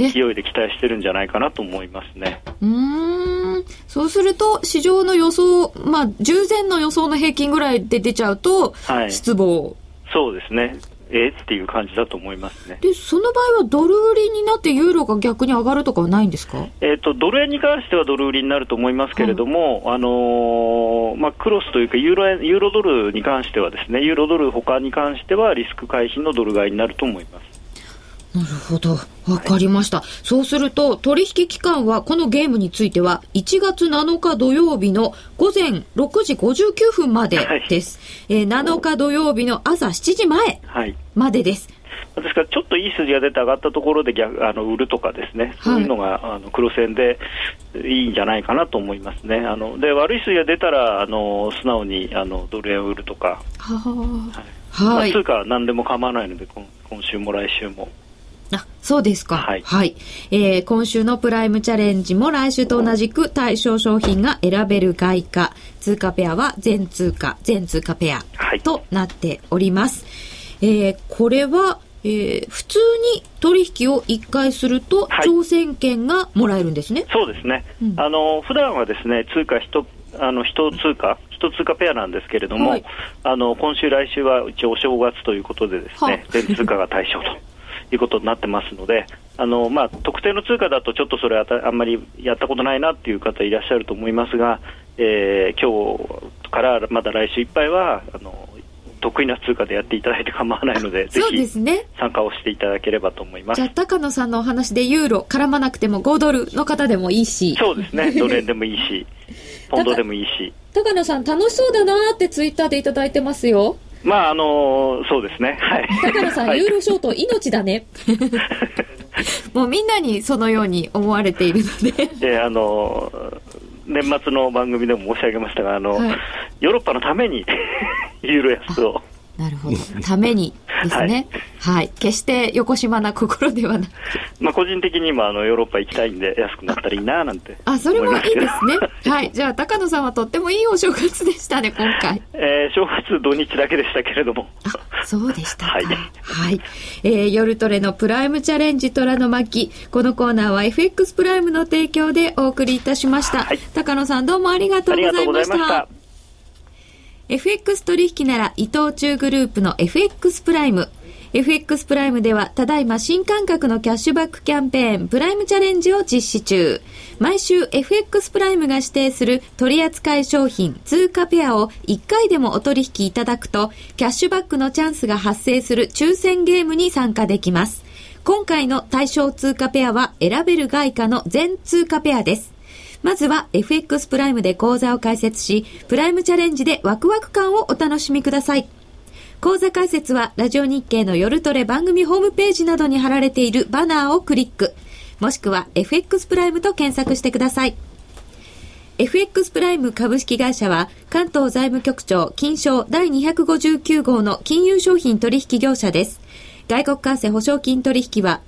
勢いで期待してるんじゃないかなと思いますね。うんそうすると、市場の予想、まあ、従前の予想の平均ぐらいで出ちゃうと、はい、失望。そうですね。えっていう感じだと思いますね。で、その場合はドル売りになってユーロが逆に上がるとかはないんですか？えっ、と、ドル円に関してはドル売りになると思いますけれども、はい、あのー、まあ、クロスというかユーロ円、ユーロドルに関してはですね、ユーロドル他に関してはリスク回避のドル買いになると思います。なるほど。わかりました。はい、そうすると、取引期間は、このゲームについては、1月7日土曜日の午前6時59分までです。はい、えー、7日土曜日の朝7時前までです。はい、ですから、ちょっといい数字が出て上がったところで逆あの売るとかですね、そういうのが、あの黒線でいいんじゃないかなと思いますね。あので悪い数字が出たらあの素直にあのドル円を売るとか、ははい、まあ、通貨は何でも構わないので今今週も来週も。あ、そうですか。はい。はい。えー、今週のプライムチャレンジも来週と同じく対象商品が選べる外貨、通貨ペアは全通貨、全通貨ペアとなっております。はい、えー、これは、えー、普通に取引を1回すると、挑戦権がもらえるんですね。そうですね。うん、あの、普段はですね、通貨1、あの、一通貨、一通貨ペアなんですけれども、はい、あの、今週来週は一応お正月ということでですね、全通貨が対象と。いうことになってますので、あのまあ、特定の通貨だとちょっとそれああんまりやったことないなっていう方いらっしゃると思いますが、えー、今日からまだ来週いっぱいはあの得意な通貨でやっていただいて構わないので、ぜひ参加をしていただければと思います。じゃあ、高野さんのお話でユーロ絡まなくても5ドルの方でもいいし。そうですね、ドル円でもいいし、ポンドでもいいし。高野さん楽しそうだなってツイッターでいただいてますよ。まあ、あのそうですね。はい。高野さん、はい、ユーロショート命だね。もうみんなにそのように思われているのでで、あの年末の番組でも申し上げましたが、あの、はい、ヨーロッパのために ユーロ安をなるほど。ためにですね。はい、はい。決して横島な心ではなく。まあ個人的にもあのヨーロッパ行きたいんで安くなったらいいななんて。あ、それもいいですね。はい。じゃあ高野さんはとってもいいお正月でしたね、今回。えー、正月土日だけでしたけれども。あ、そうでしたはい。はい。えー、夜トレのプライムチャレンジ虎の巻。このコーナーは FX プライムの提供でお送りいたしました。はい、高野さんどうもありがとうございました。FX 取引なら伊藤忠グループの FX プライム。FX プライムでは、ただいま新感覚のキャッシュバックキャンペーン、プライムチャレンジを実施中。毎週 FX プライムが指定する取扱商品、通貨ペアを1回でもお取引いただくと、キャッシュバックのチャンスが発生する抽選ゲームに参加できます。今回の対象通貨ペアは選べる外貨の全通貨ペアです。まずは FX プライムで講座を開設し、プライムチャレンジでワクワク感をお楽しみください。講座解説はラジオ日経の夜トレ番組ホームページなどに貼られているバナーをクリック、もしくは FX プライムと検索してください。FX プライム株式会社は関東財務局長金賞第259号の金融商品取引業者です。外国為替保証金取引は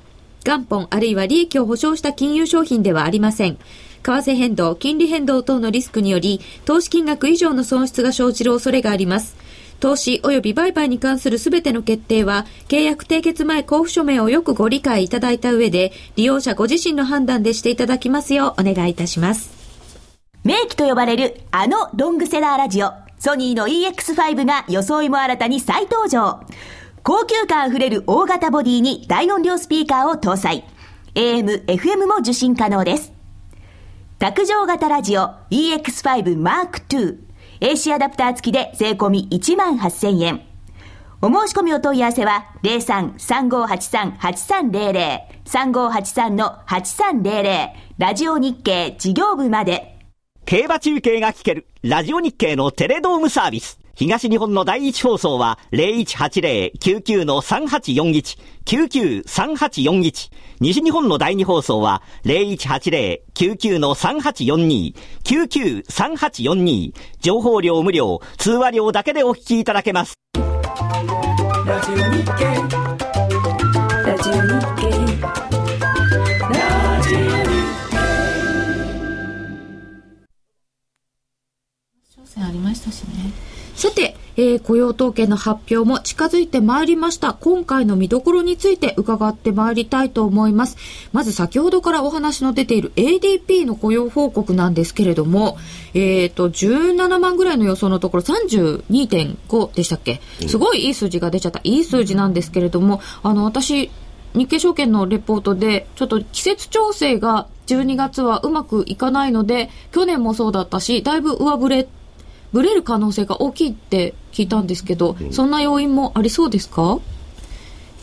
元本あるいは利益を保証した金融商品ではありません。為替変動、金利変動等のリスクにより、投資金額以上の損失が生じる恐れがあります。投資及び売買に関するすべての決定は、契約締結前交付書面をよくご理解いただいた上で、利用者ご自身の判断でしていただきますようお願いいたします。名機と呼ばれるあのロングセラーラジオ、ソニーの EX5 が装いも新たに再登場。高級感あふれる大型ボディに大音量スピーカーを搭載。AM、FM も受信可能です。卓上型ラジオ EX5 Mark II。AC アダプター付きで税込み1万8000円。お申し込みお問い合わせは03-3583-8300 3583-8300ラジオ日経事業部まで。競馬中継が聞けるラジオ日経のテレドームサービス。東日本の第一放送は0180-99-3841、99-3841。西日本の第二放送は0180-99-3842、99-3842。情報量無料、通話料だけでお聞きいただけます。ラジオ日経ましたしね。さて、えー、雇用統計の発表も近づいてまいりました。今回の見どころについて伺ってまいりたいと思います。まず先ほどからお話の出ている ADP の雇用報告なんですけれども、えっ、ー、と、17万ぐらいの予想のところ32.5でしたっけ？すごいいい数字が出ちゃった。いい数字なんですけれども、あの、私、日経証券のレポートで、ちょっと季節調整が12月はうまくいかないので、去年もそうだったし、だいぶ上振れブレる可能性が大きいって聞いたんですけど、うん、そんな要因もありそうですか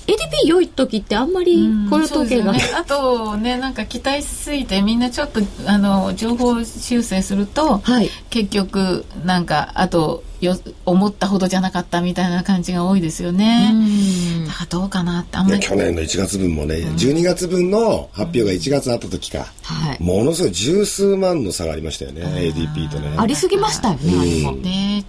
？ADP 良い時ってあんまり雇用統計が、ね、あとねなんか期待しすぎてみんなちょっとあの情報修正すると、はい、結局なんかあとよ思ったほどじゃなかったみたいな感じが多いですよね。だからどうかなってあんまり。去年の1月分もね、うん、12月分の発表が1月あった時か、うん、ものすごい十数万の差がありましたよね ADP とね。ありすぎましたよね、うん、ね。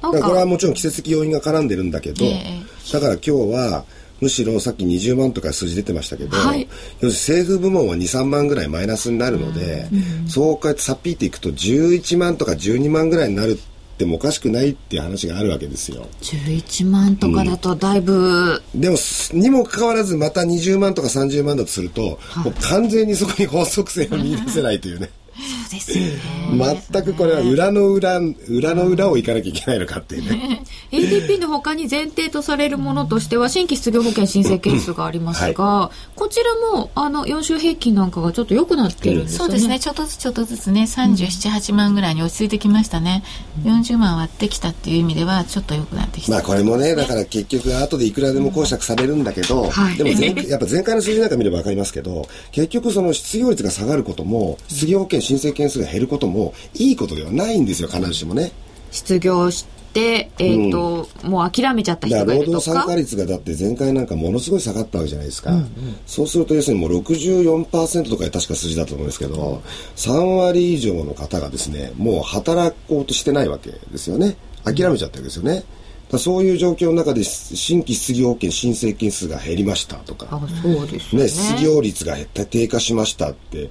これはもちろん季節的要因が絡んでるんだけど、えー、だから今日はむしろさっき20万とか数字出てましたけど、はい、要するに政府部門は23万ぐらいマイナスになるので、うん、そうこうやってさっぴいていくと11万とか12万ぐらいになるってもおかしくないっていう話があるわけですよ。11万とかだとだいぶ、うん、でもにもかかわらずまた20万とか30万だとすると、はい、もう完全にそこに法則性を見出せないというねそうですよね。全くこれは裏の裏、裏の裏を行かなきゃいけないのかっていうね。ADP の他に前提とされるものとしては、新規失業保険申請件数がありますが、はい、こちらも、あの、4週平均なんかがちょっと良くなってるんですね。そうですね。ちょっとずつちょっとずつね、37、8万ぐらいに落ち着いてきましたね。40万割ってきたっていう意味では、ちょっと良くなってきた、まあこれもね、だから結局後でいくらでも公爵されるんだけど、はい、でも前やっぱ前回の数字なんか見れば分かりますけど、結局その失業率が下がることも、失業保険申請件数が減ることもいいことではないんですよ必ずしもね。失業して、えーと、うん、もう諦めちゃった人がいるとか。労働参加率がだって前回なんかものすごい下がったわけじゃないですか、うんうん、そうすると要するにもう64%とか確か数字だと思うんですけど3割以上の方がですねもう働こうとしてないわけですよね。諦めちゃったわけですよね、だそういう状況の中で新規失業保険申請件数が減りましたとか。そうですね、ね、失業率が低下しましたって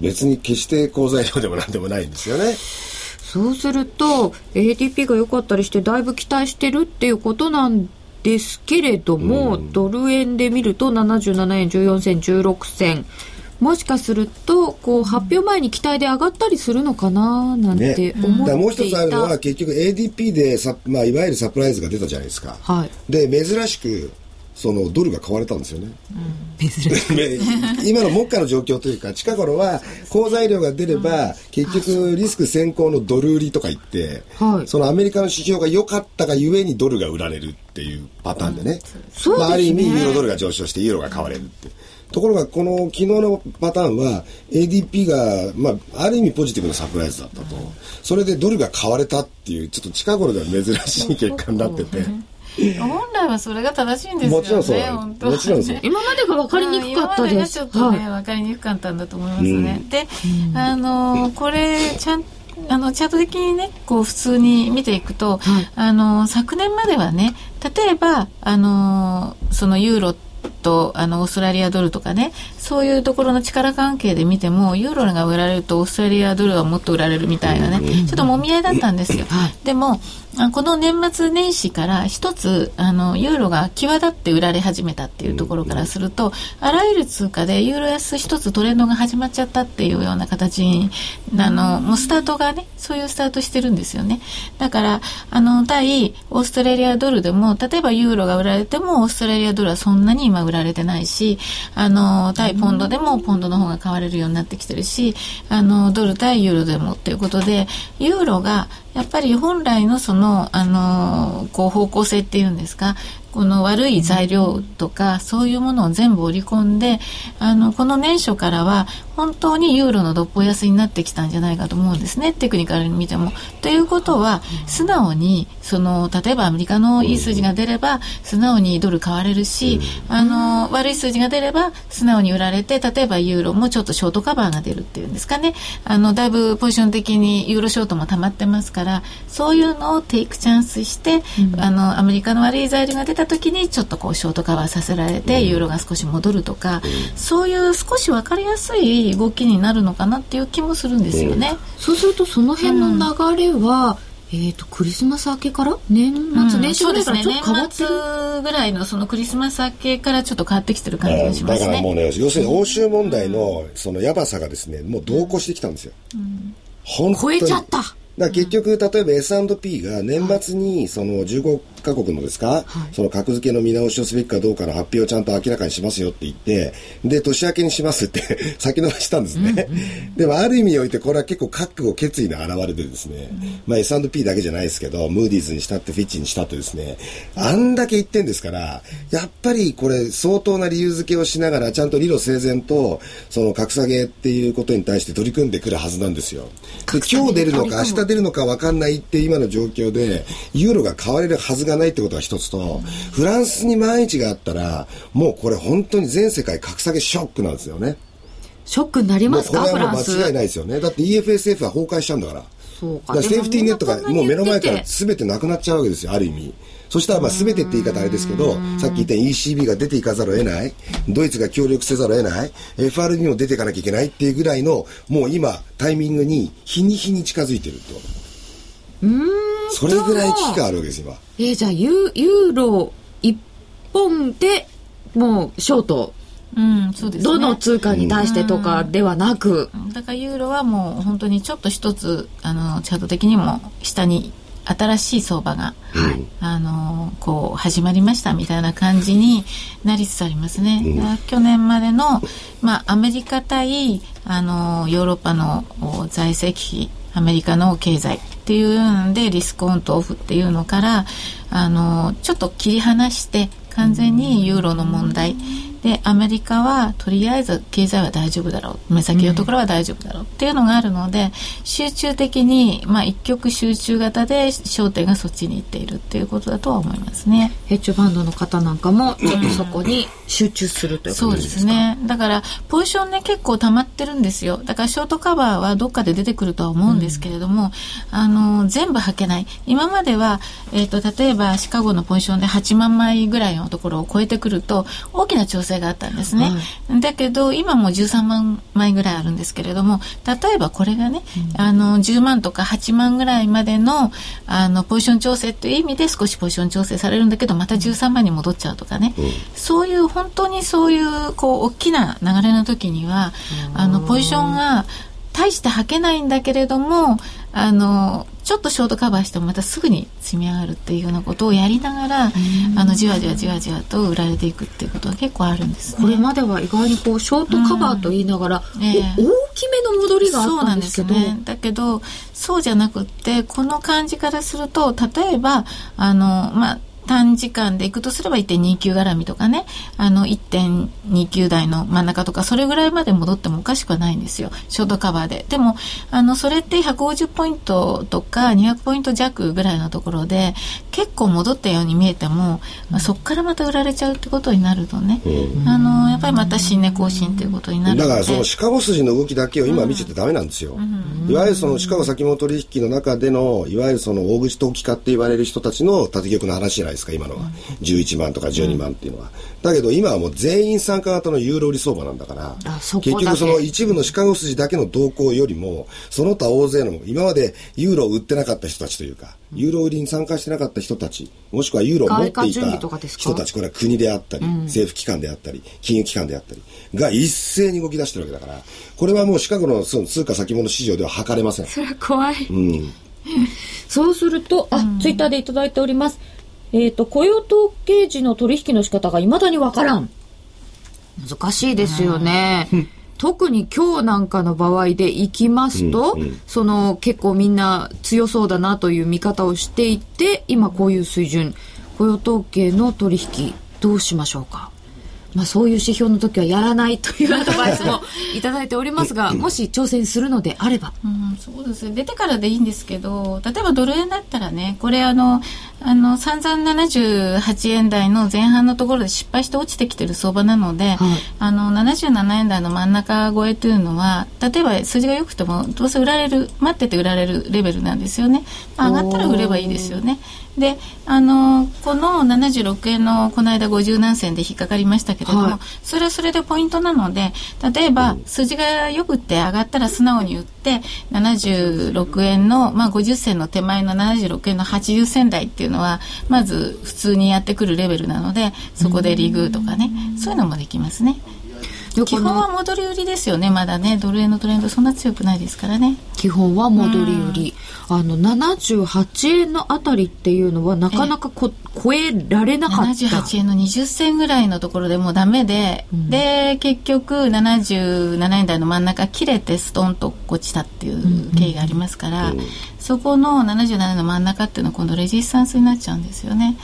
別に決して好材料でもなんでもないんですよね。そうすると ADP が良かったりしてだいぶ期待してるっていうことなんですけれども、うん、ドル円で見ると77円14銭16銭。もしかするとこう発表前に期待で上がったりするのかななんて思っていた、ね、もう一つあるのは結局 ADP でさ、まあ、いわゆるサプライズが出たじゃないですか、はい、で珍しくそのドルが買われたんですよね。うん、今の目下の状況というか近頃は好材料が出れば、結局リスク先行のドル売りとか言って、はい、そのアメリカの指標が良かったがゆえにドルが売られるっていうパターンでね,、うん、まあ、ある意味ユーロドルが上昇してユーロが買われるって。ところがこの昨日のパターンは ADP が、まあ、ある意味ポジティブなサプライズだったと、それでドルが買われたっていうちょっと近頃では珍しい結果になってて。本来はそれが正しいんですよね。もちろんそう。もちろんそう。今までが分かりにくかったです。ちょっとね、分かりにくかったんだと思いますね。で、あの、これ、ちゃんあのチャート的にねこう普通に見ていくと、はい、あの昨年まではね例えばあのそのユーロと、あの、オーストラリアドルとかね、そういうところの力関係で見ても、ユーロが売られると、オーストラリアドルはもっと売られるみたいなね、ちょっともみ合いだったんですよ。でも、この年末年始から一つあのユーロが際立って売られ始めたっていうところからすると、あらゆる通貨でユーロ安一つトレンドが始まっちゃったっていうような形にあのもうスタートがねそういうスタートしてるんですよね。だからあの対オーストラリアドルでも例えばユーロが売られてもオーストラリアドルはそんなに今売られられてないしあの対ポンドでもポンドの方が買われるようになってきてるしあのドル対ユーロでもっていうことでユーロがやっぱり本来のその、あの、こう方向性っていうんですか、この悪い材料とか、そういうものを全部織り込んで、あの、この年初からは、本当にユーロのどっぽ安になってきたんじゃないかと思うんですね、テクニカルに見ても。ということは、素直に、その、例えばアメリカのいい数字が出れば、素直にドル買われるし、あの、悪い数字が出れば、素直に売られて、例えばユーロもちょっとショートカバーが出るっていうんですかね。あの、だいぶポジション的にユーロショートも溜まってますから、そういうのをテイクチャンスして、うん、あの、アメリカの悪い材料が出た時に、ちょっとこう、ショートカバーさせられて、ユーロが少し戻るとか、そういう少し分かりやすい動きになるのかなっていう気もするんですよね。そうするとその辺の流れは、うん、えっ、ー、と、クリスマス明けから年末年始ぐらいからちょっと変わってる、うんね、ぐらいのそのクリスマス明けからちょっと変わってきてる感じがしますね。だからもうね、要するに欧州問題のそのやばさがですね、もう同行してきたんですよ。うん、本当に超えちゃった。だ結局、例えば S&P が年末にその15カ国のですか、はい、その格付けの見直しをすべきかどうかの発表をちゃんと明らかにしますよって言って、で、年明けにしますって 先延ばしたんですね。でも、ある意味において、これは結構覚悟、決意の表れでですね、まあ S&P だけじゃないですけど、ムーディーズにしたってフィッチにしたってですね、あんだけ言ってんですから、やっぱりこれ相当な理由付けをしながら、ちゃんと理路整然と、その格下げっていうことに対して取り組んでくるはずなんですよ。で、今日出るのか、明日出るのか分かんないって今の状況で、ユーロが買われるはずがないってことが一つと、フランスに万一があったら、もうこれ本当に全世界格下げショックなんですよね。ショックになりますかこれはもう間違いないですよね。だって EFSF は崩壊しちゃうんだから。そうか。かセーフティーネットがもう目の前から全てなくなっちゃうわけですよ、ある意味。そしたらまあ全てって言い方あれですけど、さっき言った ECB が出ていかざるを得ない、ドイツが協力せざるを得ない、FRB も出ていかなきゃいけないっていうぐらいの、もう今、タイミングに日に日に近づいてると。それぐらい危機があるわけです今。えー、じゃあユユーロ1本でもうショート。うん、そうです、ね、どの通貨に対してとかではなく、うん、だからユーロはもう本当にちょっと一つあのチャート的にも下に新しい相場が、はい、あのこう始まりましたみたいな感じになりつつありますね。うん、去年までの、まあ、アメリカ対あのヨーロッパの財政危機アメリカの経済っていうんでリスクオンとオフっていうのからあのちょっと切り離して完全にユーロの問題でアメリカはとりあえず経済は大丈夫だろう。目先のところは大丈夫だろうっていうのがあるので、集中的に、まあ、一極集中型で焦点がそっちに行っているっていうことだとは思いますね。ヘッジファンドの方なんかもちょっとそこに集中するということですか、そうですね。だからポジションね結構溜まってるんですよ。だからショートカバーはどっかで出てくるとは思うんですけれども、うん、あの全部履けない。今までは、えーと、と例えばシカゴのポジションで8万枚ぐらいのところを超えてくると大きな調整があったんですね、はい、だけど今も13万枚ぐらいあるんですけれども例えばこれがね、うん、あの10万とか8万ぐらいまでのあのポジション調整という意味で少しポジション調整されるんだけどまた13万に戻っちゃうとかね、うん、そういう本当にそういうこう大きな流れの時にはあのポジションが大して履けないんだけれどもあのちょっとショートカバーしてもまたすぐに積み上がるっていうようなことをやりながらあのじわじわじわじわと売られていくっていうことは結構あるんです、ね、これまでは意外にこうショートカバーと言いながら、うん。えー、大きめの戻りがあったんですけど。そうなんですね。だけどそうじゃなくってこの感じからすると例えばあのまあ短時間でいくとすれば1.29絡みとかね、あの1.29台の真ん中とか、それぐらいまで戻ってもおかしくはないんですよ。ショートカバーで。でも、あの、それって150ポイントとか200ポイント弱ぐらいのところで、結構戻ったように見えても、まあ、そこからまた売られちゃうってことになるとね、あのやっぱりまた新値更新ということになるだからそのシカゴ筋の動きだけを今見ててダメなんですよ、いわゆるそのシカゴ先物取引の中でのいわゆるその大口投機家って言われる人たちの縦玉の話じゃないですか今のは、11万とか12万っていうのは、だけど今はもう全員参加型のユーロ売り相場なんだから結局その一部のシカゴ筋だけの動向よりもその他大勢の今までユーロを売ってなかった人たちというか、ユーロ売りに参加してなかった人たちもしくはユーロを持っていた人たちこれは国であったり、うん、政府機関であったり金融機関であったりが一斉に動き出してるわけだからこれはもうシカゴのその通貨先物市場では測れません。それは怖い、うん、そうするとあ、うん、ツイッターで頂いておりますえっ、ー、と雇用統計時の取引の仕方がいまだにわからん。難しいですよね、特に今日なんかの場合でいきますと、うんうん、その結構みんな強そうだなという見方をしていて今こういう水準。雇用統計の取引どうしましょうか？まあ、そういう指標の時はやらないというアドバイスもいただいておりますが、もし挑戦するのであれば。うん、そうですね。出てからでいいんですけど、例えばドル円だったらね、これあの、あの、散々78円台の前半のところで失敗して落ちてきてる相場なので、はい、あの、77円台の真ん中超えというのは、例えば数字が良くても、どうせ売られる、待ってて売られるレベルなんですよね。上がったら売ればいいですよね。であのこの76円のこの間50何銭で引っかかりましたけれども、はい、それはそれでポイントなので例えば数字がよくって上がったら素直に売って76円の、まあ、50銭の手前の76円の80銭台っていうのはまず普通にやってくるレベルなのでそこでリグとかねそういうのもできますね。基本は戻り売りですよね。まだねドル円のトレンドそんな強くないですからね。基本は戻り売り、あの78円のあたりっていうのはなかなかこ超えられなかった。78円の20銭ぐらいのところでもうダメで、うん、で結局77円台の真ん中切れてストンと落ちたっていう経緯がありますから、うんうん、そこの77の真ん中っていうのは今度レジスタンスになっちゃうんですよね。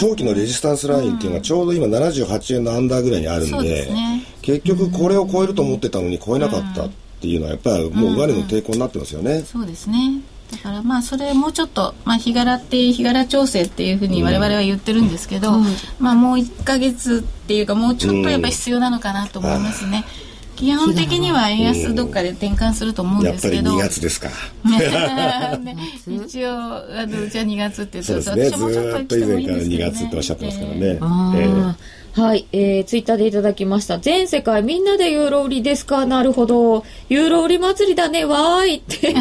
長期のレジスタンスラインっていうのはちょうど今78円のアンダーぐらいにあるんで、ね、結局これを超えると思ってたのに超えなかったっていうのはやっぱりもう上値の抵抗になってますよね、うん。うん、そうですね。だからまあそれもうちょっと、まあ、日柄って日柄調整っていうふうに我々は言ってるんですけど、うん、まあもう1か月っていうかもうちょっとやっぱり必要なのかなと思いますね。うん基本的には円安どっかで転換すると思うんですけど、やっぱり2月ですか。ね、一応あのうちは2月って言ってそうですね。ずっと以前から2月っておっしゃってますからね、えー、はい、えー、ツイッターでいただきました。全世界みんなでユーロ売りですか？なるほど。ユーロ売り祭りだね。わーいって。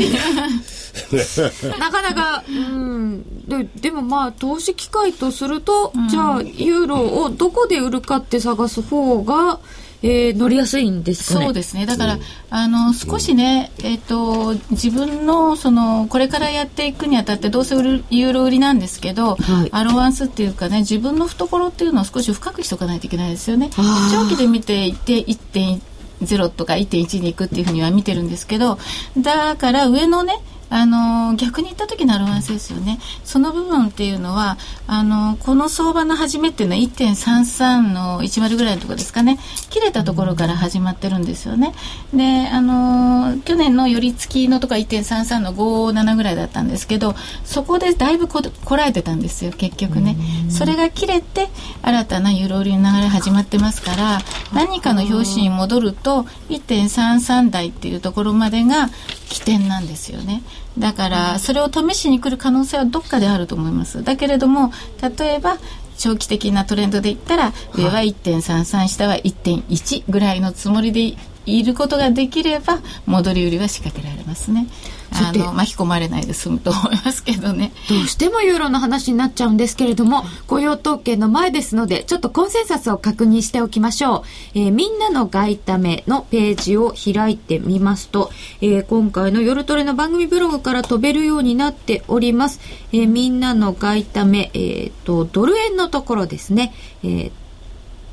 なかなか、うん、ででもまあ投資機会とすると、うん、じゃあユーロをどこで売るかって探す方がえー、乗りやすいんですか、ね、そうですね。だから、あの少しね、えーと、自分のそのこれからやっていくにあたってどうせ売るユーロ売りなんですけど、はい、アロワンスっていうかね自分の懐っていうのを少し深くしておかないといけないですよね。長期で見ていって1.0とか1.1に行くっていうふうには見てるんですけどだから上のねあの逆に言った時のアロマンスですよね。その部分っていうのはあのこの相場の始めっていうのは1.33の10ぐらいのところですかね。切れたところから始まってるんですよね。であの去年の寄り付きのとか1.33の57ぐらいだったんですけどそこでだいぶここらえてたんですよ結局ね。それが切れて新たなユーロ売りの流れ始まってますから何かの表紙に戻ると1.33台っていうところまでが起点なんですよねだからそれを試しに来る可能性はどっかであると思います。だけれども例えば長期的なトレンドで言ったら上は1.33下は1.1ぐらいのつもりでいることができれば戻り売りは仕掛けられますね。あの巻き込まれないで済むと思いますけどね。どうしてもユーロの話になっちゃうんですけれども、雇用統計の前ですので、ちょっとコンセンサスを確認しておきましょう。えー、みんなの外為のページを開いてみますと、えー、今回の夜トレの番組ブログから飛べるようになっております。えー、みんなの外為、えっ、と、ドル円のところですね。えー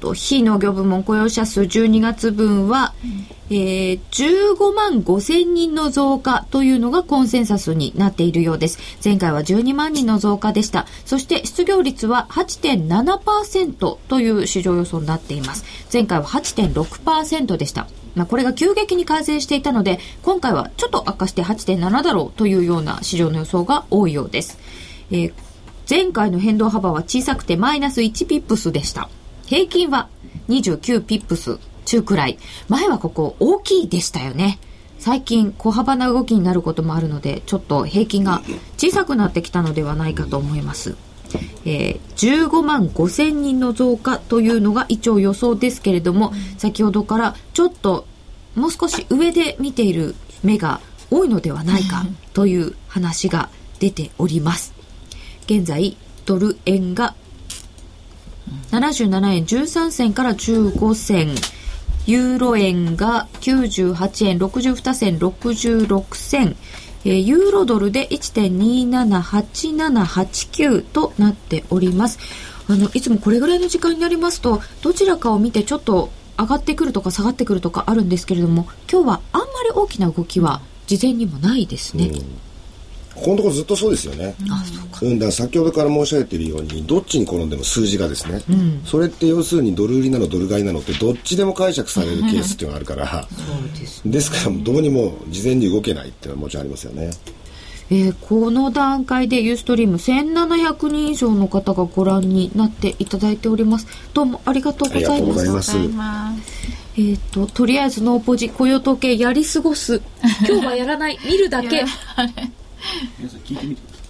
と、非農業部門雇用者数12月分は、うん、えー、15万5千人の増加というのがコンセンサスになっているようです。前回は12万人の増加でした。そして失業率は8.7%という市場予想になっています。前回は8.6%でした。まあ、これが急激に改善していたので、今回はちょっと悪化して8.7だろうというような市場の予想が多いようです。えー前回の変動幅は小さくてマイナス1ピップスでした。平均は29ピップス中くらい。前はここ大きいでしたよね。最近小幅な動きになることもあるので、ちょっと平均が小さくなってきたのではないかと思います。えー、15万5千人の増加というのが一応予想ですけれども、先ほどからちょっともう少し上で見ている目が多いのではないかという話が出ております。現在、ドル円が77円13銭から15銭、ユーロ円が98円62銭66銭、ユーロドルで1.278789となっております。あの、いつもこれぐらいの時間になりますと、どちらかを見てちょっと上がってくるとか下がってくるとかあるんですけれども、今日はあんまり大きな動きは事前にもないですね。うんここのところずっとそうですよね。あそうか。うん、だから先ほどから申し上げているように、どっちに転んでも数字がですね、うん、それって要するにドル売りなの、ドル買いなのって、どっちでも解釈されるケースっていうのがあるから、そうです、ね、ですから、どうにも事前に動けないっていうのはもちろんありますよね。えー、この段階でユーストリーム1700人以上の方がご覧になっていただいております。どうもありがとうございます。ありがとうございます。えっ、ー、と、とりあえずノーポジ、雇用統計やり過ごす。今日はやらない、見るだけ。皆さん聞いてみてください。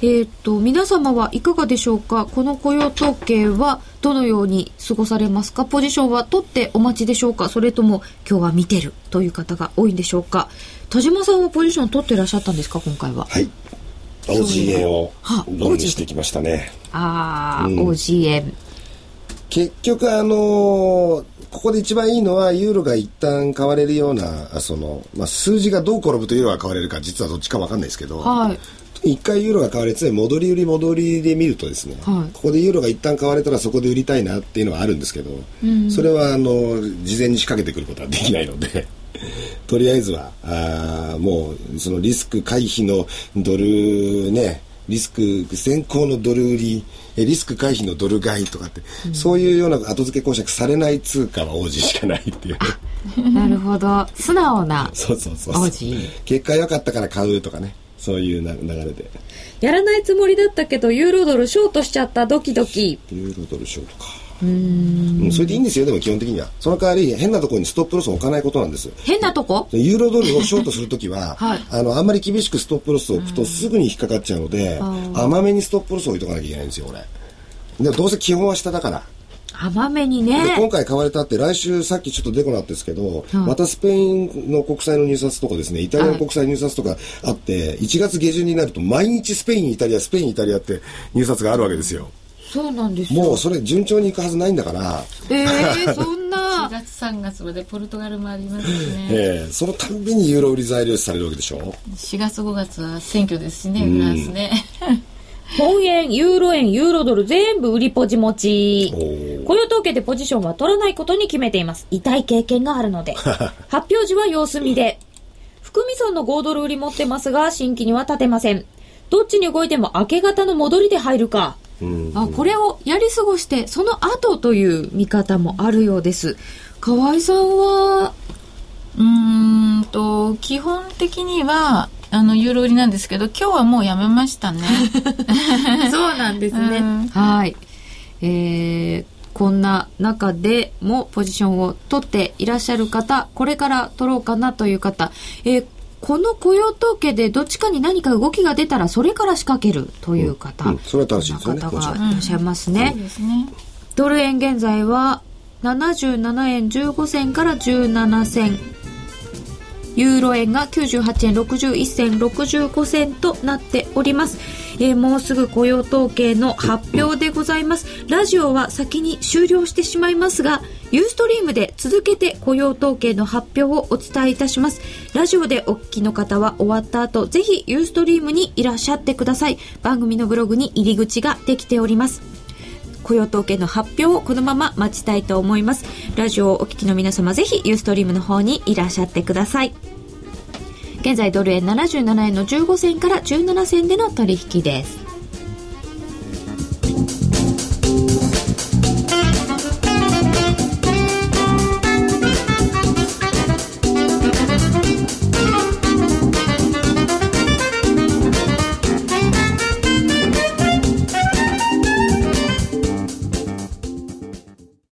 えっ、と、皆様はいかがでしょうか？この雇用統計はどのように過ごされますか？ポジションは取ってお待ちでしょうか？それとも今日は見てるという方が多いんでしょうか？田島さんはポジション取ってらっしゃったんですか？今回は。はい。OG 円をしてきましたね。ああ、うん、OG 円。結局あのーここで一番いいのは、ユーロが一旦買われるような、その、まあ、数字がどう転ぶとユーロが買われるか、実はどっちか分かんないですけど、はい、一回ユーロが買われて、戻り売り戻りで見るとですね、はい、ここでユーロが一旦買われたらそこで売りたいなっていうのはあるんですけど、うん、それは、あの、事前に仕掛けてくることはできないので、とりあえずは、あもう、そのリスク回避のドルね、リスク先行のドル売り、リスク回避のドル買いとかって、うん、そういうような後付け公爵されない通貨は王子しかないっていう。なるほど。素直なそうそうそう王子。結果良かったから買うとかね。そういう流れで。やらないつもりだったけど、ユーロドルショートしちゃったドキドキ。ユーロドルショートか。うん。それでいいんですよでも基本的には。その代わり変なところにストップロスを置かないことなんです。変なとこ？ユーロドルをショートするときは、はい、あのあんまり厳しくストップロスを置くとすぐに引っかかっちゃうので甘めにストップロスを置いとかなきゃいけないんですよ俺。でもどうせ基本は下だから。甘めにね。今回買われたって来週さっきちょっとデコなったですけど、うん、またスペインの国債の入札とかですねイタリアの国債入札とかあって、はい、1月下旬になると毎日スペインイタリアスペインイタリアって入札があるわけですよそうなんですもうそれ順調にいくはずないんだからええー、そんな4月3月までポルトガルもありますねええー、そのたんびにユーロ売り材料視されるわけでしょ？4月5月は選挙ですしねフランスね本円、ユーロ円、ユーロドル全部売りポジ持ち。雇用統計でポジションは取らないことに決めています。痛い経験があるので。発表時は様子見で。含み損の5ドル売り持ってますが、新規には立てません。どっちに動いても明け方の戻りで入るか。あこれをやり過ごしてその後という見方もあるようです。河合さんはうんと基本的にはあのユーロ売りなんですけど今日はもうやめましたね。そうなんですね、うん、はい。えー、こんな中でもポジションを取っていらっしゃる方これから取ろうかなという方、えー、この雇用統計でどっちかに何か動きが出たらそれから仕掛けるという方、うんうん、それは正しいですね方がいらっしゃいますね。ドル円現在は77円15銭から17銭ユーロ円が98円61銭65銭となっております、えー、もうすぐ雇用統計の発表でございます。ラジオは先に終了してしまいますがユーストリームで続けて雇用統計の発表をお伝えいたします。ラジオでお聞きの方は終わった後ぜひユーストリームにいらっしゃってください。番組のブログに入り口ができております。雇用統計の発表をこのまま待ちたいと思います。ラジオをお聞きの皆様ぜひユーストリームの方にいらっしゃってください。現在ドル円77円の15銭から17銭での取引です。